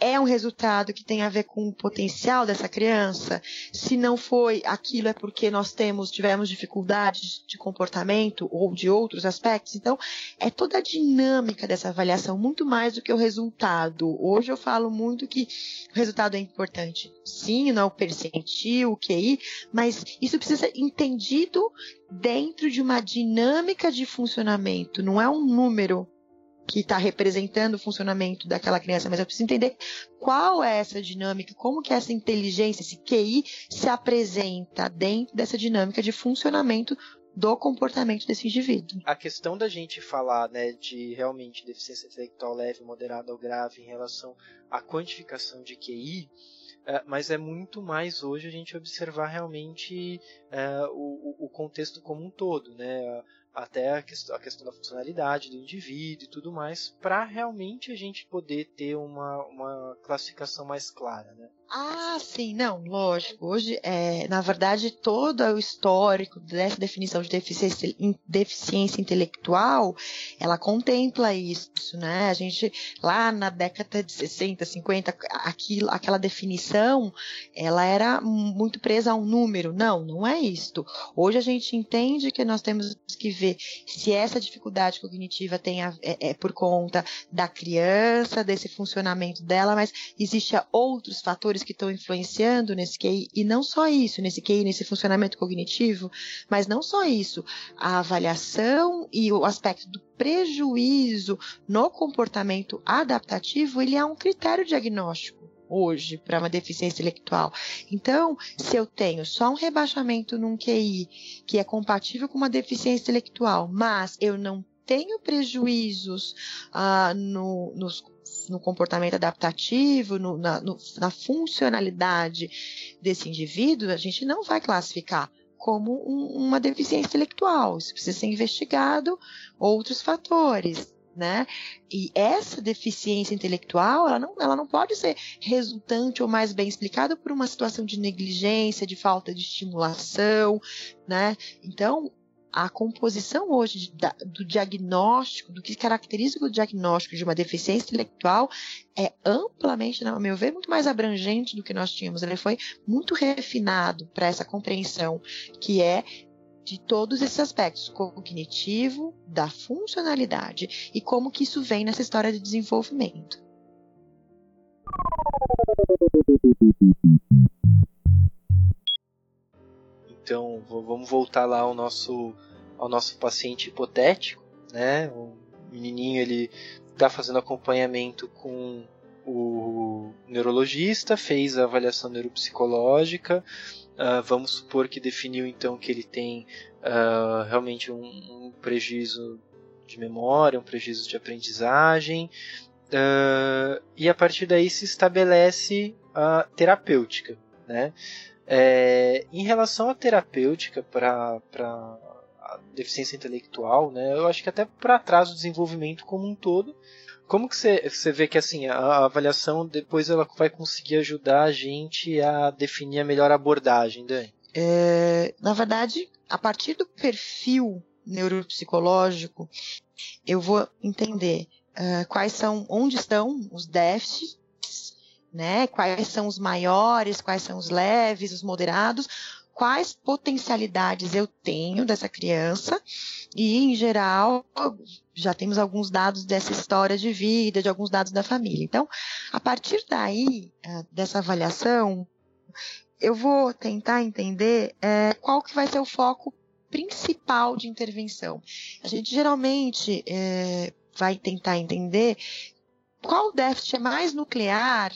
é um resultado que tem a ver com o potencial dessa criança? Se não foi, aquilo é porque nós temos, tivemos dificuldades de comportamento ou de outros aspectos. Então, é toda a dinâmica dessa avaliação, muito mais do que o resultado. Hoje eu falo muito que o resultado é importante. Sim, não é o percentil, o QI, mas isso precisa ser entendido dentro de uma dinâmica de funcionamento, não é um número que está representando o funcionamento daquela criança, mas eu preciso entender qual é essa dinâmica, como que essa inteligência, esse QI se apresenta dentro dessa dinâmica de funcionamento do comportamento desse indivíduo. A questão da gente falar né, de realmente deficiência intelectual leve, moderada ou grave em relação à quantificação de QI, é, mas é muito mais hoje a gente observar realmente é, o, o, contexto como um todo, né? Até a questão, a questão da funcionalidade do indivíduo e tudo mais, para realmente a gente poder ter uma, uma classificação mais clara, né? Ah, sim, não, lógico. Hoje, é, na verdade, todo o histórico dessa definição de deficiência, deficiência intelectual, ela contempla isso, né? A gente, lá na década de 60, 50, aquilo, aquela definição, ela era muito presa a um número. Não, não é isto. Hoje a gente entende que nós temos que ver se essa dificuldade cognitiva tem a, é, é por conta da criança, desse funcionamento dela, mas existem outros fatores fatores que estão influenciando nesse QI, e não só isso, nesse QI, nesse funcionamento cognitivo, mas não só isso, a avaliação e o aspecto do prejuízo no comportamento adaptativo, ele é um critério diagnóstico hoje para uma deficiência intelectual. Então, se eu tenho só um rebaixamento num QI que é compatível com uma deficiência intelectual, mas eu não tenho prejuízos ah, no, nos no comportamento adaptativo, no, na, no, na funcionalidade desse indivíduo, a gente não vai classificar como um, uma deficiência intelectual. Isso precisa ser investigado, outros fatores. Né? E essa deficiência intelectual, ela não, ela não pode ser resultante ou mais bem explicada por uma situação de negligência, de falta de estimulação, né? Então, a composição hoje do diagnóstico, do que caracteriza o diagnóstico de uma deficiência intelectual é amplamente, ao meu ver, muito mais abrangente do que nós tínhamos. Ele foi muito refinado para essa compreensão que é de todos esses aspectos, cognitivo, da funcionalidade e como que isso vem nessa história de desenvolvimento. Então, vamos voltar lá ao nosso, ao nosso paciente hipotético, né? O menininho ele está fazendo acompanhamento com o neurologista, fez a avaliação neuropsicológica, uh, vamos supor que definiu então que ele tem uh, realmente um, um, prejuízo de memória, um prejuízo de aprendizagem, uh, e a partir daí se estabelece a terapêutica, né? É, em relação à terapêutica para deficiência intelectual, né, eu acho que até para trás do desenvolvimento como um todo, como que você vê que assim a, a, avaliação depois ela vai conseguir ajudar a gente a definir a melhor abordagem, Dani? É, na verdade, a partir do perfil neuropsicológico, eu vou entender uh, quais são, onde estão os déficits né? Quais são os maiores, quais são os leves, os moderados, quais potencialidades eu tenho dessa criança e, em geral, já temos alguns dados dessa história de vida, de alguns dados da família. Então, a partir daí, eh, dessa avaliação, eu vou tentar entender é, qual que vai ser o foco principal de intervenção. A gente geralmente é, vai tentar entender qual déficit é mais nuclear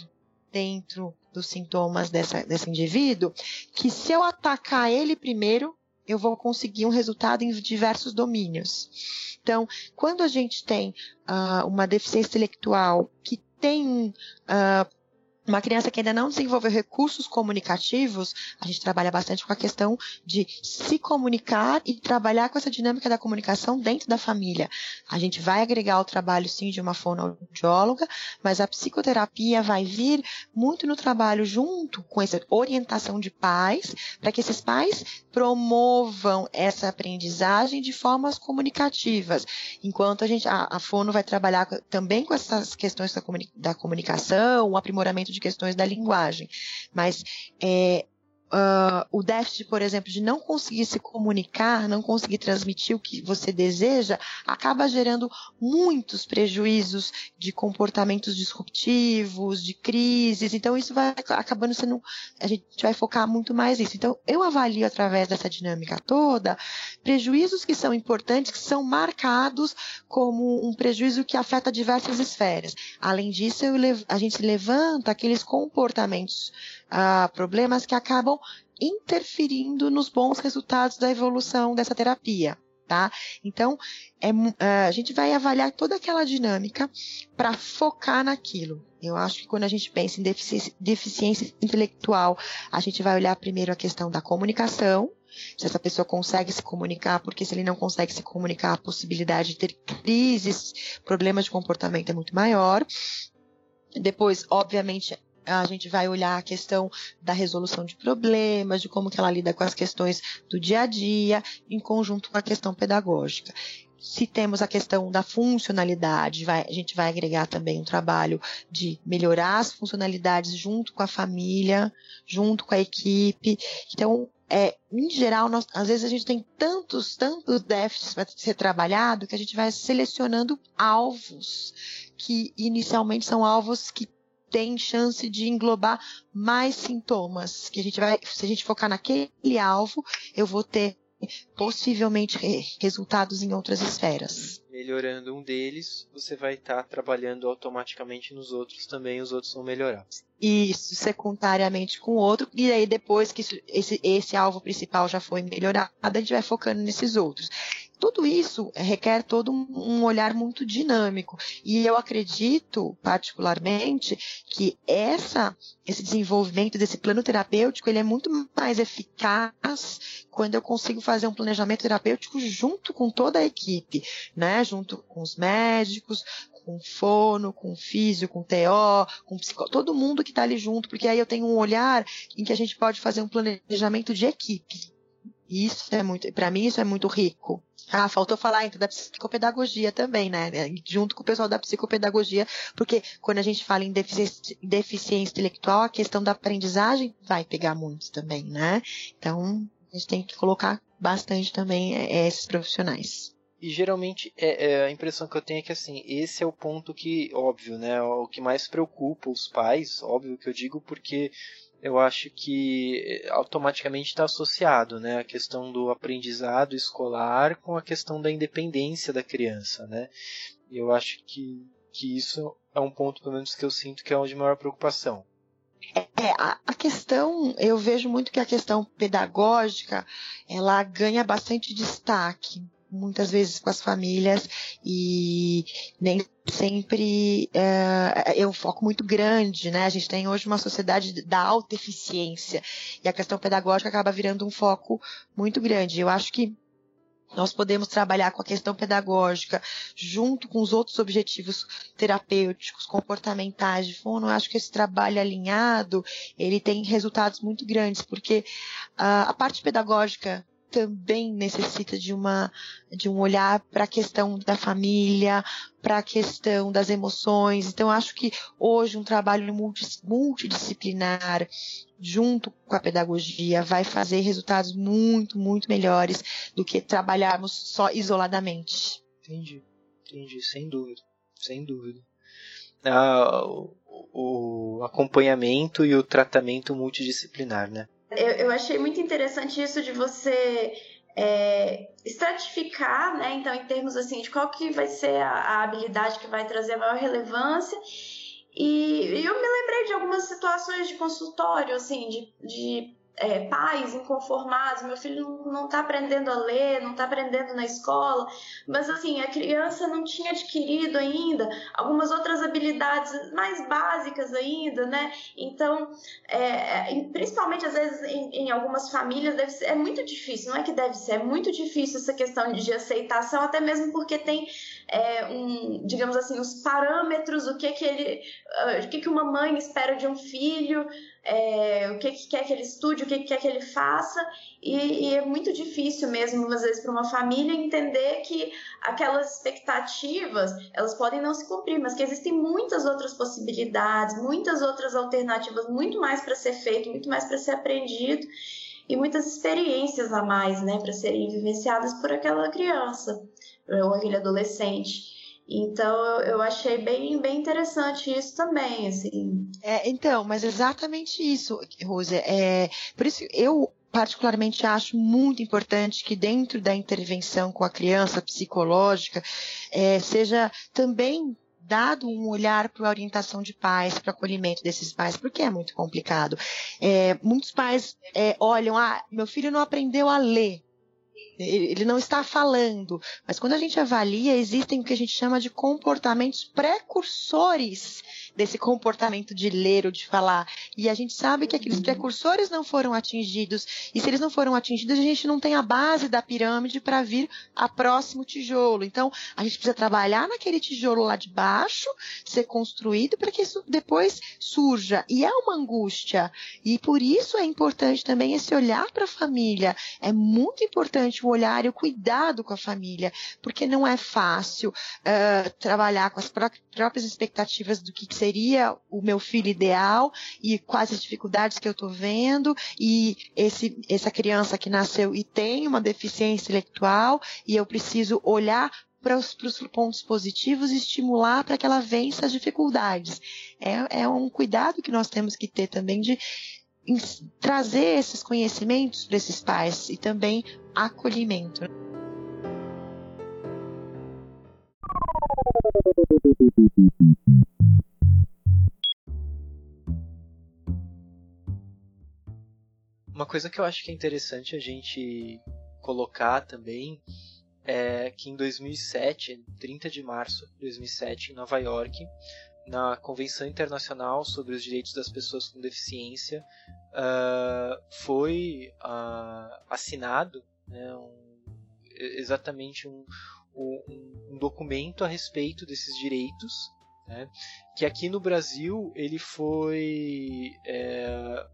dentro dos sintomas dessa, desse indivíduo, que se eu atacar ele primeiro, eu vou conseguir um resultado em diversos domínios. Então, quando a gente tem uh, uma deficiência intelectual que tem uh, uma criança que ainda não desenvolveu recursos comunicativos, a gente trabalha bastante com a questão de se comunicar e trabalhar com essa dinâmica da comunicação dentro da família. A gente vai agregar o trabalho, sim, de uma fonoaudióloga, mas a psicoterapia vai vir muito no trabalho junto com essa orientação de pais, para que esses pais promovam essa aprendizagem de formas comunicativas. Enquanto a gente, a, a fono vai trabalhar também com essas questões da, comuni da comunicação, o aprimoramento de questões da linguagem. Mas é, uh, o déficit, por exemplo, de não conseguir se comunicar, não conseguir transmitir o que você deseja, acaba gerando muitos prejuízos de comportamentos disruptivos, de crises. Então, isso vai acabando sendo. A gente vai focar muito mais nisso. Então, eu avalio através dessa dinâmica toda prejuízos que são importantes, que são marcados como um prejuízo que afeta diversas esferas. Além disso, a gente levanta aqueles comportamentos problemas que acabam interferindo nos bons resultados da evolução dessa terapia. Tá? Então, é, uh, a gente vai avaliar toda aquela dinâmica para focar naquilo. Eu acho que quando a gente pensa em deficiência intelectual, a gente vai olhar primeiro a questão da comunicação, se essa pessoa consegue se comunicar, porque se ele não consegue se comunicar, a possibilidade de ter crises, problemas de comportamento é muito maior. Depois, obviamente, a gente vai olhar a questão da resolução de problemas, de como que ela lida com as questões do dia a dia, em conjunto com a questão pedagógica. Se temos a questão da funcionalidade, vai, a gente vai agregar também um trabalho de melhorar as funcionalidades junto com a família, junto com a equipe. Então, é, em geral, nós, às vezes a gente tem tantos, tantos déficits para ser trabalhado que a gente vai selecionando alvos que inicialmente são alvos que tem chance de englobar mais sintomas. Que a gente vai, se a gente focar naquele alvo, eu vou ter possivelmente resultados em outras esferas. Melhorando um deles, você vai estar tá trabalhando automaticamente nos outros também, os outros vão melhorar. Isso, secundariamente com o outro, e aí depois que esse, esse alvo principal já foi melhorado, a gente vai focando nesses outros tudo isso requer todo um olhar muito dinâmico. E eu acredito, particularmente, que essa, esse desenvolvimento desse plano terapêutico ele é muito mais eficaz quando eu consigo fazer um planejamento terapêutico junto com toda a equipe, né? Junto com os médicos, com fono, com físio, com TO, com psicólogo, todo mundo que está ali junto, porque aí eu tenho um olhar em que a gente pode fazer um planejamento de equipe Isso é muito, para mim isso é muito rico. Ah, faltou falar então da psicopedagogia também, né? Junto com o pessoal da psicopedagogia, porque quando a gente fala em deficiência, deficiência intelectual, a questão da aprendizagem vai pegar muito também, né? Então, a gente tem que colocar bastante também é, esses profissionais. E geralmente é, é, a impressão que eu tenho é que assim, esse é o ponto que, óbvio, né, o que mais preocupa os pais, óbvio que eu digo porque eu acho que automaticamente está associado, né, a questão do aprendizado escolar com a questão da independência da criança, né. Eu acho que, que isso é um ponto, pelo menos, que eu sinto que é de maior preocupação. É, a, a, questão, eu vejo muito que a questão pedagógica, ela ganha bastante destaque muitas vezes com as famílias e nem sempre é, é um foco muito grande, né? A gente tem hoje uma sociedade da alta eficiência e a questão pedagógica acaba virando um foco muito grande. Eu acho que nós podemos trabalhar com a questão pedagógica junto com os outros objetivos terapêuticos, comportamentais de fono. Eu acho que esse trabalho alinhado, ele tem resultados muito grandes, porque uh, a parte pedagógica também necessita de uma de um olhar para a questão da família, para a questão das emoções. Então acho que hoje um trabalho multidisciplinar junto com a pedagogia vai fazer resultados muito, muito melhores do que trabalharmos só isoladamente. Entendi, entendi, sem dúvida, sem dúvida. Ah, o, o acompanhamento e o tratamento multidisciplinar, né? Eu, eu achei muito interessante isso de você é, estratificar, né? Então, em termos assim, de qual que vai ser a, a habilidade que vai trazer a maior relevância. E, e, eu me lembrei de algumas situações de consultório, assim, de, de é, pais inconformados, meu filho não está aprendendo a ler, não está aprendendo na escola, mas assim, a criança não tinha adquirido ainda algumas outras habilidades mais básicas ainda, né? Então, é, é principalmente às vezes em, em algumas famílias ser, é muito difícil, não é que deve ser, é muito difícil essa questão de aceitação, até mesmo porque tem é, um, digamos assim, os parâmetros, o que que ele, uh, o que que uma mãe espera de um filho, é, o que, que quer que ele estude, o que, que quer que ele faça, e, e é muito difícil mesmo, às vezes, para uma família entender que aquelas expectativas elas podem não se cumprir, mas que existem muitas outras possibilidades, muitas outras alternativas, muito mais para ser feito, muito mais para ser aprendido e muitas experiências a mais, né, para serem vivenciadas por aquela criança ou aquele adolescente. Então eu achei bem, bem interessante isso também, assim. É, então, mas exatamente isso, Rose. É, por isso eu particularmente acho muito importante que dentro da intervenção com a criança psicológica é, seja também dado um olhar para a orientação de pais, para o acolhimento desses pais, porque é muito complicado. É, muitos pais é, olham, ah, meu filho não aprendeu a ler ele não está falando, mas quando a gente avalia, existem o que a gente chama de comportamentos precursores desse comportamento de ler ou de falar. E a gente sabe que aqueles precursores não foram atingidos. E se eles não foram atingidos, a gente não tem a base da pirâmide para vir a próximo tijolo. Então, a gente precisa trabalhar naquele tijolo lá de baixo, ser construído para que isso depois surja. E é uma angústia. E por isso é importante também esse olhar para a família. É muito importante o olhar e o cuidado com a família, porque não é fácil uh, trabalhar com as próprias expectativas do que seria o meu filho ideal e quais as dificuldades que eu estou vendo e esse, essa criança que nasceu e tem uma deficiência intelectual e eu preciso olhar para os, para os pontos positivos e estimular para que ela vença as dificuldades. É, é um cuidado que nós temos que ter também de trazer esses conhecimentos para esses pais e também acolhimento. Uma coisa que eu acho que é interessante a gente colocar também é que em 2007, 30 de março de 2007, em Nova York, na Convenção Internacional sobre os Direitos das Pessoas com Deficiência, uh, foi uh, assinado né, um, exatamente um, um, um, documento a respeito desses direitos, né, que aqui no Brasil ele foi é,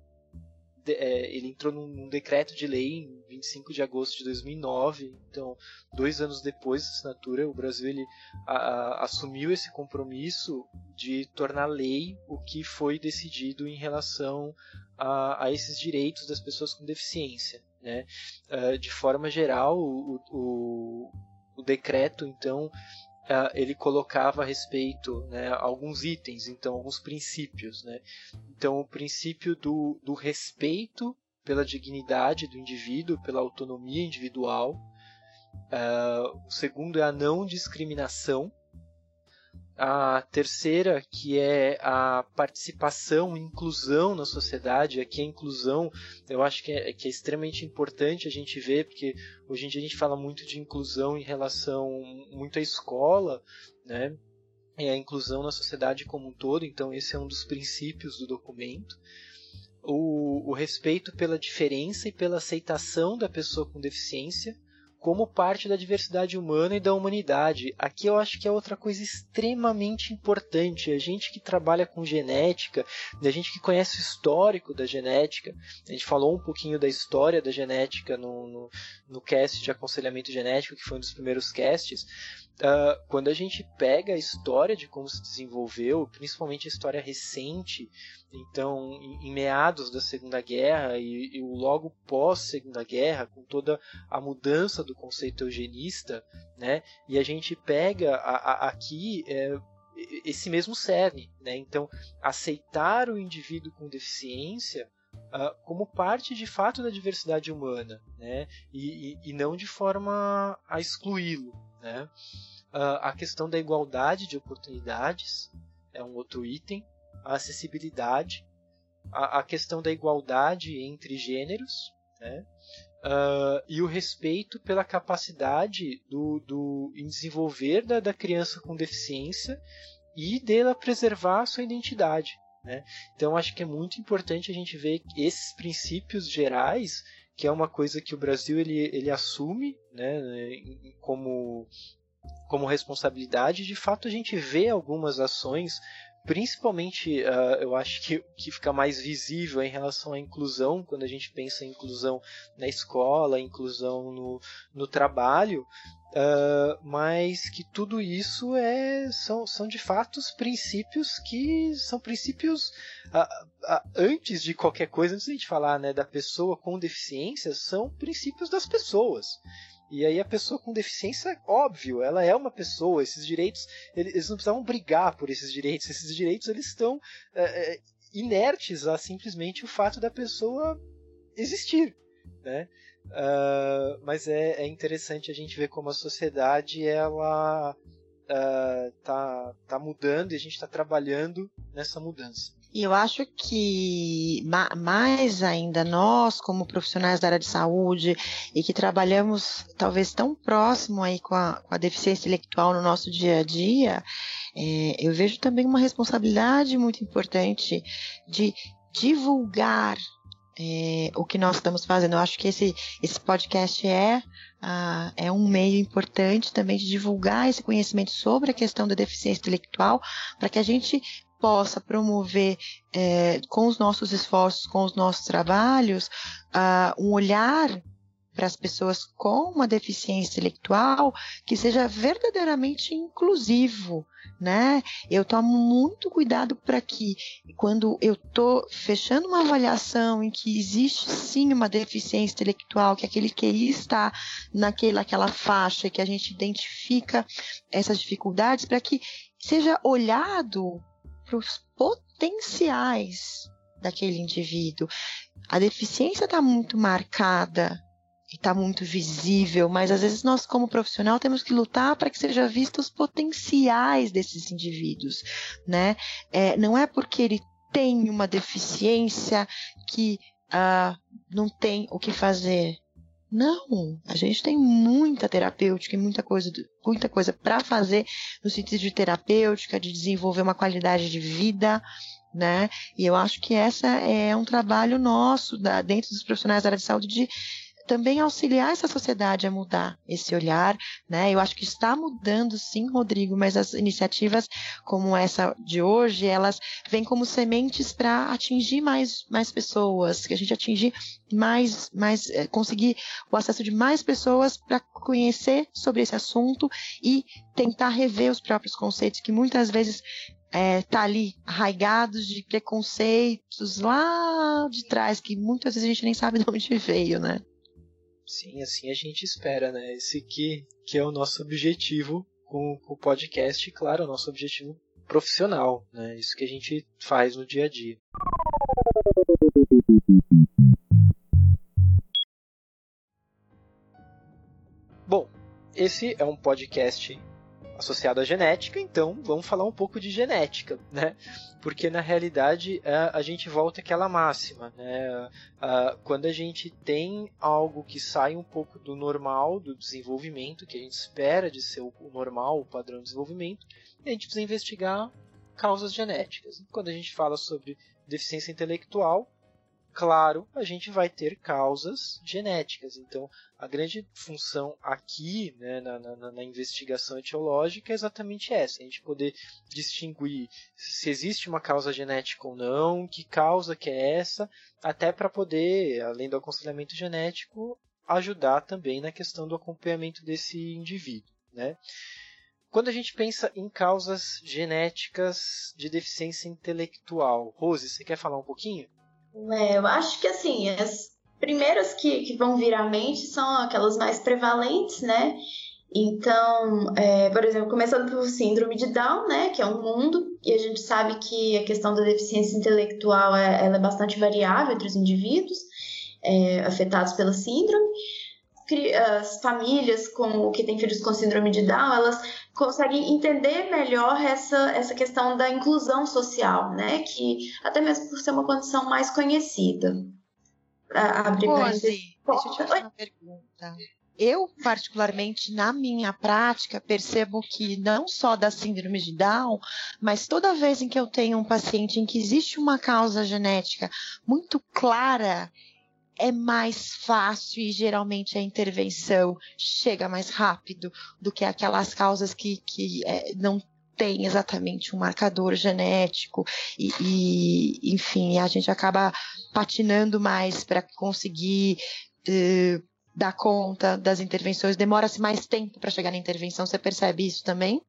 é, ele entrou num decreto de lei em 25 de agosto de 2009. Então, dois anos depois da assinatura, o Brasil ele a, a, assumiu esse compromisso de tornar lei o que foi decidido em relação a, a esses direitos das pessoas com deficiência. Né? Uh, de forma geral, o, o, o decreto, então, Uh, ele colocava a respeito né, alguns itens, então alguns princípios. Né? Então o princípio do, do respeito pela dignidade do indivíduo, pela autonomia individual. Uh, o segundo é a não discriminação. A terceira, que é a participação e inclusão na sociedade. Aqui a inclusão eu acho que é, que é extremamente importante a gente ver, porque hoje em dia a gente fala muito de inclusão em relação muito à escola, né? E a inclusão na sociedade como um todo, então esse é um dos princípios do documento o, o respeito pela diferença e pela aceitação da pessoa com deficiência como parte da diversidade humana e da humanidade. Aqui eu acho que é outra coisa extremamente importante. A gente que trabalha com genética, a gente que conhece o histórico da genética, a gente falou um pouquinho da história da genética no, no, no cast de aconselhamento genético, que foi um dos primeiros casts, Uh, quando a gente pega a história de como se desenvolveu, principalmente a história recente, então em, em meados da Segunda Guerra e, e logo pós Segunda Guerra, com toda a mudança do conceito eugenista, né? E a gente pega a, a, aqui é, esse mesmo cerne, né? Então aceitar o indivíduo com deficiência Uh, como parte de fato da diversidade humana, né? E, e, e não de forma a excluí-lo, né? Uh, a questão da igualdade de oportunidades é um outro item, a acessibilidade, a, a questão da igualdade entre gêneros, né? Uh, e o respeito pela capacidade do, do em desenvolver da, da criança com deficiência e dela preservar a sua identidade. Né? Então acho que é muito importante a gente ver esses princípios gerais, que é uma coisa que o Brasil ele, ele assume né, como, como responsabilidade. De fato, a gente vê algumas ações principalmente uh, eu acho que, que fica mais visível em relação à inclusão, quando a gente pensa em inclusão na escola, inclusão no, no trabalho, uh, mas que tudo isso é, são, são de fato princípios que são princípios uh, antes de qualquer coisa, antes de a gente falar né, da pessoa com deficiência, são princípios das pessoas. E aí a pessoa com deficiência, óbvio, ela é uma pessoa, esses direitos, eles não precisavam brigar por esses direitos, esses direitos eles estão é, é, inertes a simplesmente o fato da pessoa existir, né? Uh, mas é, é, interessante a gente ver como a sociedade ela uh, tá, tá mudando e a gente está trabalhando nessa mudança. E eu acho que mais ainda nós, como profissionais da área de saúde e que trabalhamos talvez tão próximo aí com a, com a deficiência intelectual no nosso dia a dia, é, eu vejo também uma responsabilidade muito importante de divulgar é, o que nós estamos fazendo. Eu acho que esse, esse podcast é, uh, é um meio importante também de divulgar esse conhecimento sobre a questão da deficiência intelectual, para que a gente possa promover é, com os nossos esforços, com os nossos trabalhos, uh, um olhar para as pessoas com uma deficiência intelectual que seja verdadeiramente inclusivo, né? Eu tomo muito cuidado para que quando eu estou fechando uma avaliação em que existe sim uma deficiência intelectual, que aquele QI está naquela aquela faixa, que a gente identifica essas dificuldades, para que seja olhado para os potenciais daquele indivíduo. A deficiência está muito marcada e está muito visível, mas às vezes nós, como profissional, temos que lutar para que seja visto os potenciais desses indivíduos, né? É, não é porque ele tem uma deficiência que uh, não tem o que fazer. Não, a gente tem muita terapêutica e muita coisa, muita coisa para fazer no sentido de terapêutica, de desenvolver uma qualidade de vida, né? E eu acho que essa é um trabalho nosso da, dentro dos profissionais da área de saúde de também auxiliar essa sociedade a mudar esse olhar, né? Eu acho que está mudando sim, Rodrigo, mas as iniciativas como essa de hoje, elas vêm como sementes para atingir mais, mais pessoas, que a gente atingir mais, mais é, conseguir o acesso de mais pessoas para conhecer sobre esse assunto e tentar rever os próprios conceitos que muitas vezes é, tá ali arraigados de preconceitos lá de trás que muitas vezes a gente nem sabe de onde veio, né? Sim, assim a gente espera, né? Esse que, que é o nosso objetivo com, o podcast, claro, o nosso objetivo profissional, né? Isso que a gente faz no dia a dia. Bom, esse é um podcast associado à genética, então vamos falar um pouco de genética, né? Porque na realidade a, gente volta àquela máxima, né? quando a gente tem algo que sai um pouco do normal, do desenvolvimento, que a gente espera de ser o normal, o padrão de desenvolvimento, a gente precisa investigar causas genéticas. Quando a gente fala sobre deficiência intelectual, claro, a gente vai ter causas genéticas. Então, a grande função aqui, né, na, na, na, investigação etiológica, é exatamente essa: a gente poder distinguir se existe uma causa genética ou não, que causa que é essa, até para poder, além do aconselhamento genético, ajudar também na questão do acompanhamento desse indivíduo. Né? Quando a gente pensa em causas genéticas de deficiência intelectual, Rose, você quer falar um pouquinho? É, eu acho que assim, as primeiras que, que vão vir à mente são aquelas mais prevalentes, né? Então, é, por exemplo, começando pelo síndrome de Down, né, que é um mundo, e a gente sabe que a questão da deficiência intelectual é, ela é bastante variável entre os indivíduos é, afetados pela síndrome. As famílias com que têm filhos com síndrome de Down, elas conseguem entender melhor essa, essa questão da inclusão social, né? Que até mesmo por ser uma condição mais conhecida. Abre Rose, deixa eu te fazer uma pergunta. Eu, particularmente, na minha prática, percebo que não só da síndrome de Down, mas toda vez em que eu tenho um paciente em que existe uma causa genética muito clara é mais fácil e geralmente a intervenção chega mais rápido do que aquelas causas que, que é, não tem exatamente um marcador genético e, e, enfim, a gente acaba patinando mais para conseguir uh, dar conta das intervenções, demora-se mais tempo para chegar na intervenção, você percebe isso também?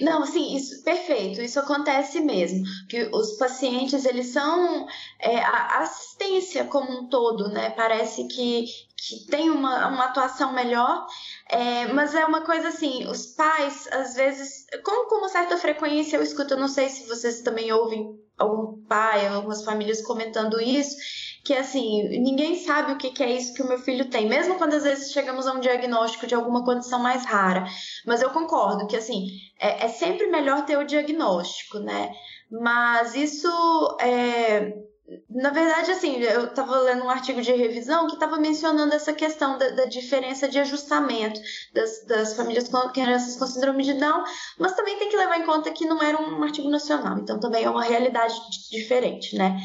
Não, sim, isso perfeito. Isso acontece mesmo. Que os pacientes eles são é, a assistência como um todo, né? Parece que, que tem uma, uma atuação melhor, é, mas é uma coisa assim. Os pais às vezes, com, com uma certa frequência eu escuto. Eu não sei se vocês também ouvem algum pai, algumas famílias comentando isso que assim, ninguém sabe o que, é isso que o meu filho tem, mesmo quando às vezes chegamos a um diagnóstico de alguma condição mais rara. Mas eu concordo que assim, é, é sempre melhor ter o diagnóstico, né? Mas isso é, na verdade, assim, eu estava lendo um artigo de revisão que estava mencionando essa questão da, da diferença de ajustamento das, das, famílias com crianças com síndrome de Down, mas também tem que levar em conta que não era um artigo nacional, então também é uma realidade diferente, né?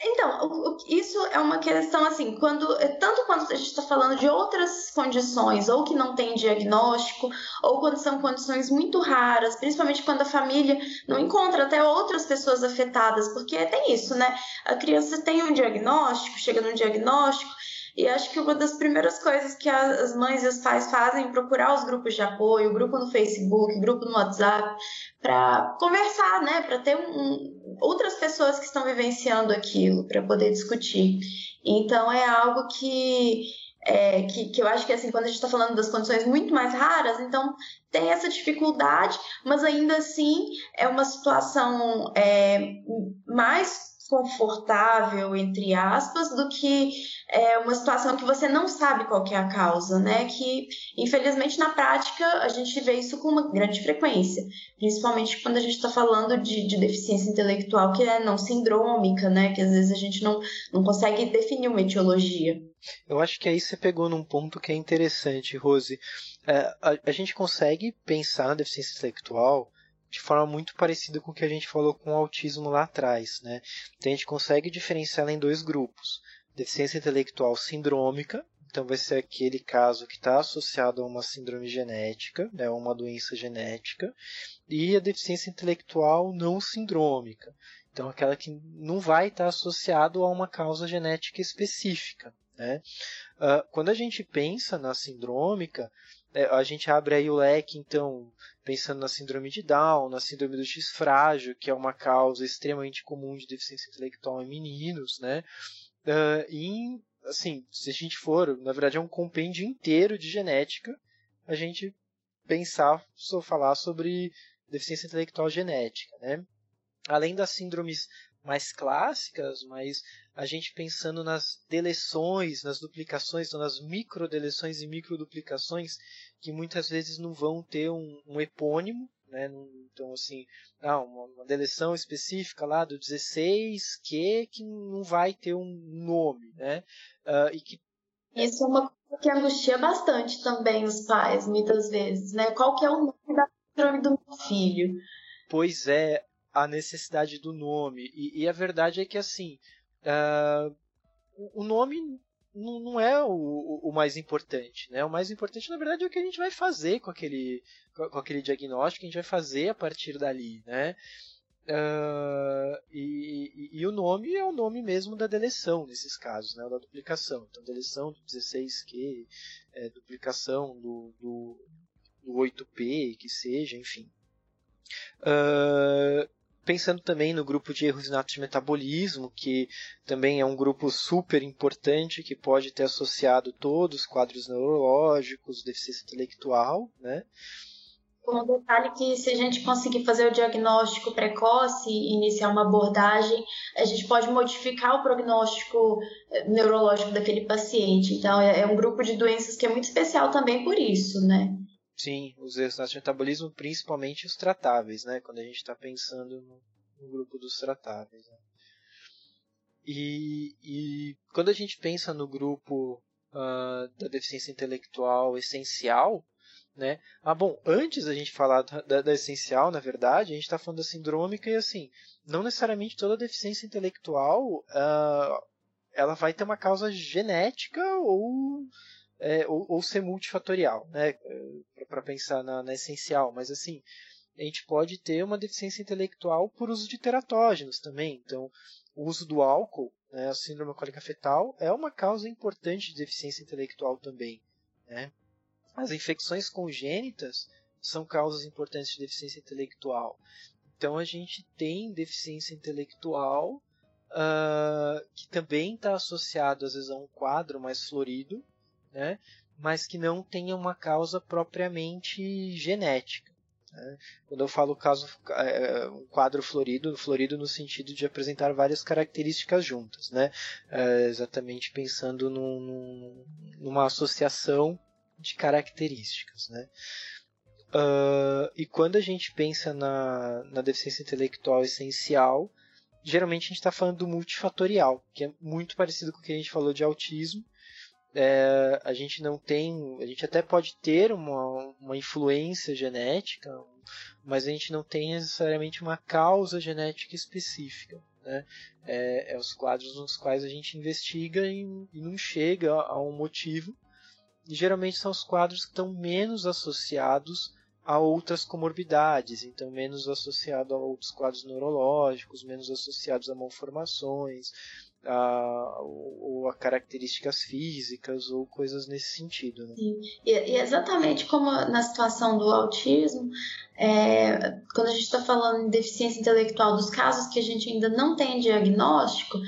Então, isso é uma questão assim, quando tanto quando a gente está falando de outras condições, ou que não tem diagnóstico, ou quando são condições muito raras, principalmente quando a família não encontra até outras pessoas afetadas, porque tem isso, né? A criança tem um diagnóstico, chega num diagnóstico, e acho que uma das primeiras coisas que as mães e os pais fazem é procurar os grupos de apoio, grupo no Facebook, grupo no WhatsApp, para conversar, né? Para ter um, outras pessoas que estão vivenciando aquilo, para poder discutir. Então é algo que, é, que, que eu acho que assim, quando a gente está falando das condições muito mais raras, então tem essa dificuldade, mas ainda assim é uma situação é, mais confortável, entre aspas, do que é, uma situação que você não sabe qual é a causa, né? Que, infelizmente, na prática, a gente vê isso com uma grande frequência, principalmente quando a gente está falando de, de, deficiência intelectual que é não sindrômica, né? Que às vezes a gente não, não consegue definir uma etiologia. Eu acho que aí você pegou num ponto que é interessante, Rose. É, a, a gente consegue pensar na deficiência intelectual de forma muito parecida com o que a gente falou com o autismo lá atrás, né? Então a gente consegue diferenciar ela em dois grupos. deficiência intelectual sindrômica, então vai ser aquele caso que está associado a uma síndrome genética, né, uma doença genética, e a deficiência intelectual não sindrômica, então aquela que não vai estar tá associado a uma causa genética específica. Né? Uh, quando a gente pensa na sindrômica, a gente abre aí o leque, então, pensando na síndrome de Down, na síndrome do X frágil, que é uma causa extremamente comum de deficiência intelectual em meninos, né? Uh, e, assim, se a gente for, na verdade é um compêndio inteiro de genética, a gente pensar, só falar sobre deficiência intelectual genética, né? Além das síndromes mais clássicas, mas a gente pensando nas deleções, nas duplicações, então nas microdeleções e microduplicações, que muitas vezes não vão ter um, um epônimo, né? Então, assim, ah, uma, deleção específica lá do 16Q que não vai ter um nome, né? Uh, e que isso é uma coisa que angustia bastante também os pais, muitas vezes, né? Qual que é o nome da síndrome do meu filho? Pois é, a necessidade do nome. E, e a verdade é que, assim, uh, o nome não, é o, o, mais importante, né? O mais importante, na verdade, é o que a gente vai fazer com aquele, com aquele diagnóstico, que a gente vai fazer a partir dali, né? Uh, e, e, e, o nome é o nome mesmo da deleção nesses casos, né? Da duplicação. Então, deleção do 16Q, é, duplicação do, do, do 8P, que seja, enfim. Uh, pensando também no grupo de erros inatos de metabolismo, que também é um grupo super importante que pode ter associado todos os quadros neurológicos, deficiência intelectual, né? Um detalhe que se a gente conseguir fazer o diagnóstico precoce e iniciar uma abordagem, a gente pode modificar o prognóstico eh, neurológico daquele paciente. Então, é, é um grupo de doenças que é muito especial também por isso, né? Sim, os resultados de metabolismo, principalmente os tratáveis, né? Quando a gente está pensando no, no, grupo dos tratáveis. Né? E, e, quando a gente pensa no grupo uh, da deficiência intelectual essencial, né? Ah, bom, antes da gente falar da, da essencial, na verdade, a gente está falando da sindrômica e assim, não necessariamente toda deficiência intelectual uh, ela vai ter uma causa genética ou é, ou, ou, ser multifatorial, né? Para pensar na, na, essencial, mas assim, a gente pode ter uma deficiência intelectual por uso de teratógenos também. Então, o uso do álcool, né, a síndrome alcoólica fetal, é uma causa importante de deficiência intelectual também. Né? As infecções congênitas são causas importantes de deficiência intelectual. Então, a gente tem deficiência intelectual uh, que também está associado, às vezes, a um quadro mais florido, né? mas que não tenha uma causa propriamente genética. Né? Quando eu falo caso é, um quadro florido, florido no sentido de apresentar várias características juntas, né? É, exatamente pensando num, num, numa associação de características, né? Uh, e quando a gente pensa na, na deficiência intelectual essencial, geralmente a gente está falando do multifatorial, que é muito parecido com o que a gente falou de autismo, é, a gente não tem, a gente até pode ter uma, uma influência genética, mas a gente não tem necessariamente uma causa genética específica. Né? É, é os quadros nos quais a gente investiga e, e não chega a, a um motivo. E geralmente são os quadros que estão menos associados a outras comorbidades, então menos associado a outros quadros neurológicos, menos associados a malformações, a, ou a características físicas ou coisas nesse sentido. Né? Sim. E, e, exatamente como na situação do autismo, é, quando a gente está falando em deficiência intelectual, dos casos que a gente ainda não tem diagnóstico,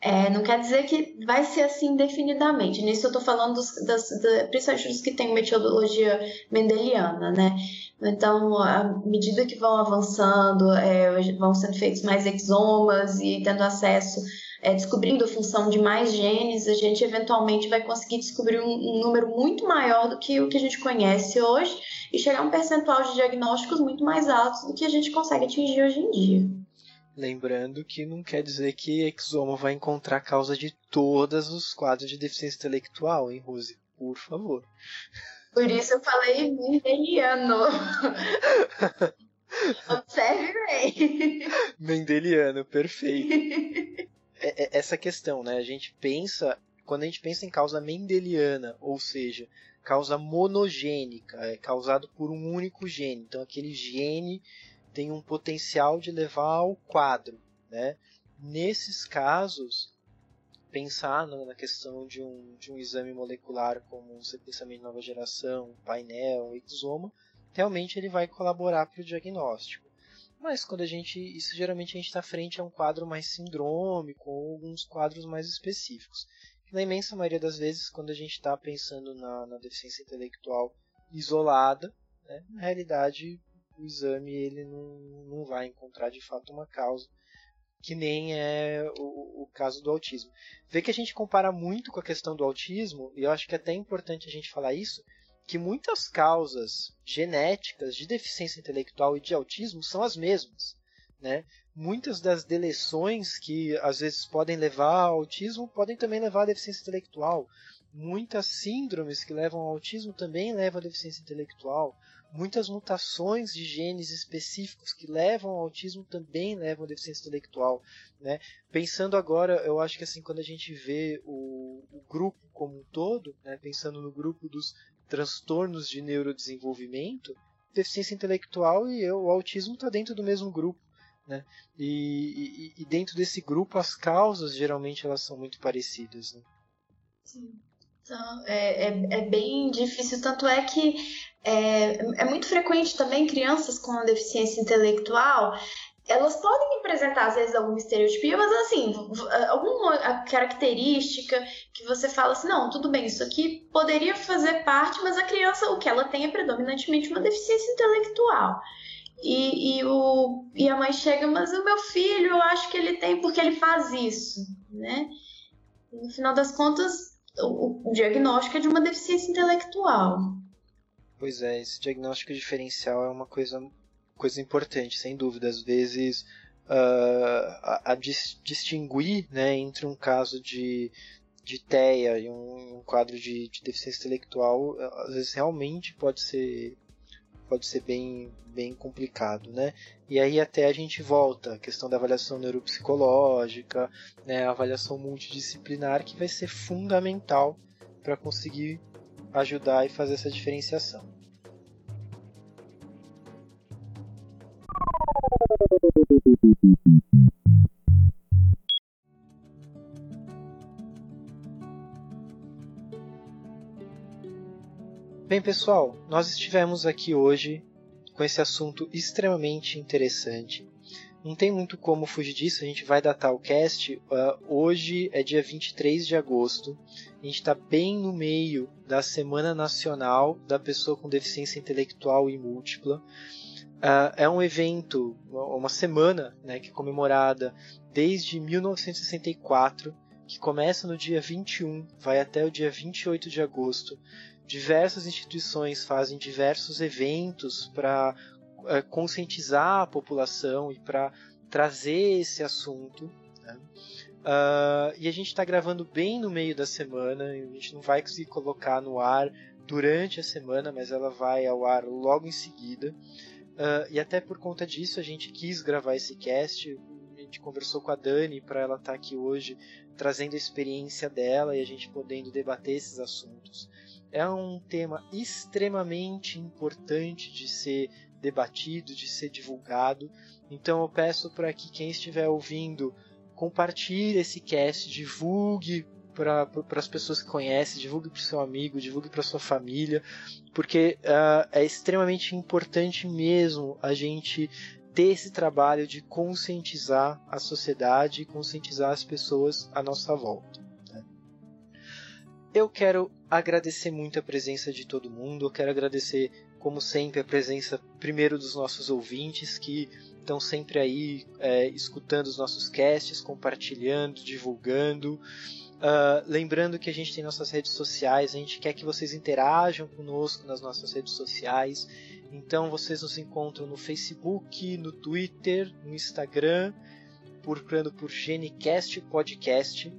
é, não quer dizer que vai ser assim indefinidamente. Nisso eu estou falando dos, das, da, principalmente dos que têm metodologia mendeliana, né? Então, à medida que vão avançando, é, vão sendo feitos mais exomas e tendo acesso é, descobrindo a função de mais genes, a gente eventualmente vai conseguir descobrir um, um, número muito maior do que o que a gente conhece hoje e chegar a um percentual de diagnósticos muito mais altos do que a gente consegue atingir hoje em dia. Lembrando que não quer dizer que exoma vai encontrar a causa de todos os quadros de deficiência intelectual, hein, Rose? Por favor. Por isso eu falei mendeliano. Observe bem. Mendeliano, perfeito. é, é essa questão, né? A gente pensa, quando a gente pensa em causa mendeliana, ou seja, causa monogênica, é causado por um único gene. Então aquele gene tem um potencial de levar ao quadro, né? Nesses casos, pensar na questão de um, de um exame molecular como um sequenciamento de nova geração, painel, exoma, realmente ele vai colaborar para o diagnóstico. Mas quando a gente, isso geralmente a gente está frente a um quadro mais sindrômico ou alguns quadros mais específicos. Na imensa maioria das vezes, quando a gente está pensando na, na, deficiência intelectual isolada, né, na realidade o exame ele não, não vai encontrar de fato uma causa que nem é o, o, caso do autismo. Vê que a gente compara muito com a questão do autismo, e eu acho que é até importante a gente falar isso, que muitas causas genéticas de deficiência intelectual e de autismo são as mesmas. Né? Muitas das deleções que às vezes podem levar ao autismo podem também levar à deficiência intelectual. Muitas síndromes que levam ao autismo também levam à deficiência intelectual muitas mutações de genes específicos que levam ao autismo também levam à deficiência intelectual, né? Pensando agora, eu acho que assim quando a gente vê o, o grupo como um todo, né? pensando no grupo dos transtornos de neurodesenvolvimento, deficiência intelectual e o autismo está dentro do mesmo grupo. Né? E, e, e, dentro desse grupo as causas geralmente elas são muito parecidas. Né? Sim. Então, é, é, é, bem difícil, tanto é que é, é muito frequente também crianças com deficiência intelectual elas podem apresentar, às vezes, alguma estereotipia, mas assim, alguma característica que você fala assim, não, tudo bem, isso aqui poderia fazer parte, mas a criança, o que ela tem é predominantemente uma deficiência intelectual. E, e, o, e a mãe chega, mas o meu filho, eu acho que ele tem porque ele faz isso, né? E, no final das contas, o, o diagnóstico é de uma deficiência intelectual. Pois é, esse diagnóstico diferencial é uma coisa, coisa importante, sem dúvida. Às vezes, uh, a, a dis, distinguir né, entre um caso de, de TEA e um, um quadro de, de, deficiência intelectual, às vezes realmente pode ser pode ser bem, bem complicado, né? E aí até a gente volta a questão da avaliação neuropsicológica, né, a avaliação multidisciplinar que vai ser fundamental para conseguir ajudar e fazer essa diferenciação. Bem, pessoal, nós estivemos aqui hoje com esse assunto extremamente interessante. Não tem muito como fugir disso, a gente vai datar o cast. Uh, hoje é dia 23 de agosto, a gente está bem no meio da Semana Nacional da Pessoa com Deficiência Intelectual e Múltipla. Uh, é um evento, uma semana né, que é comemorada desde 1964, que começa no dia 21, vai até o dia 28 de agosto, diversas instituições fazem diversos eventos para é, conscientizar a população e para trazer esse assunto. Né? Uh, e a gente está gravando bem no meio da semana, a gente não vai conseguir colocar no ar durante a semana, mas ela vai ao ar logo em seguida. Uh, e até por conta disso a gente quis gravar esse cast. A gente conversou com a Dani para ela estar tá aqui hoje trazendo a experiência dela e a gente podendo debater esses assuntos é um tema extremamente importante de ser debatido, de ser divulgado. Então eu peço para que quem estiver ouvindo compartilhe esse cast, divulgue para as pessoas que conhecem, divulgue para seu amigo, divulgue para sua família, porque uh, é extremamente importante mesmo a gente ter esse trabalho de conscientizar a sociedade e conscientizar as pessoas à nossa volta. Eu quero agradecer muito a presença de todo mundo. Eu quero agradecer, como sempre, a presença primeiro dos nossos ouvintes que estão sempre aí é, escutando os nossos casts, compartilhando, divulgando. Uh, lembrando que a gente tem nossas redes sociais, a gente quer que vocês interajam conosco nas nossas redes sociais. Então vocês nos encontram no Facebook, no Twitter, no Instagram, procurando por Genicast Podcast.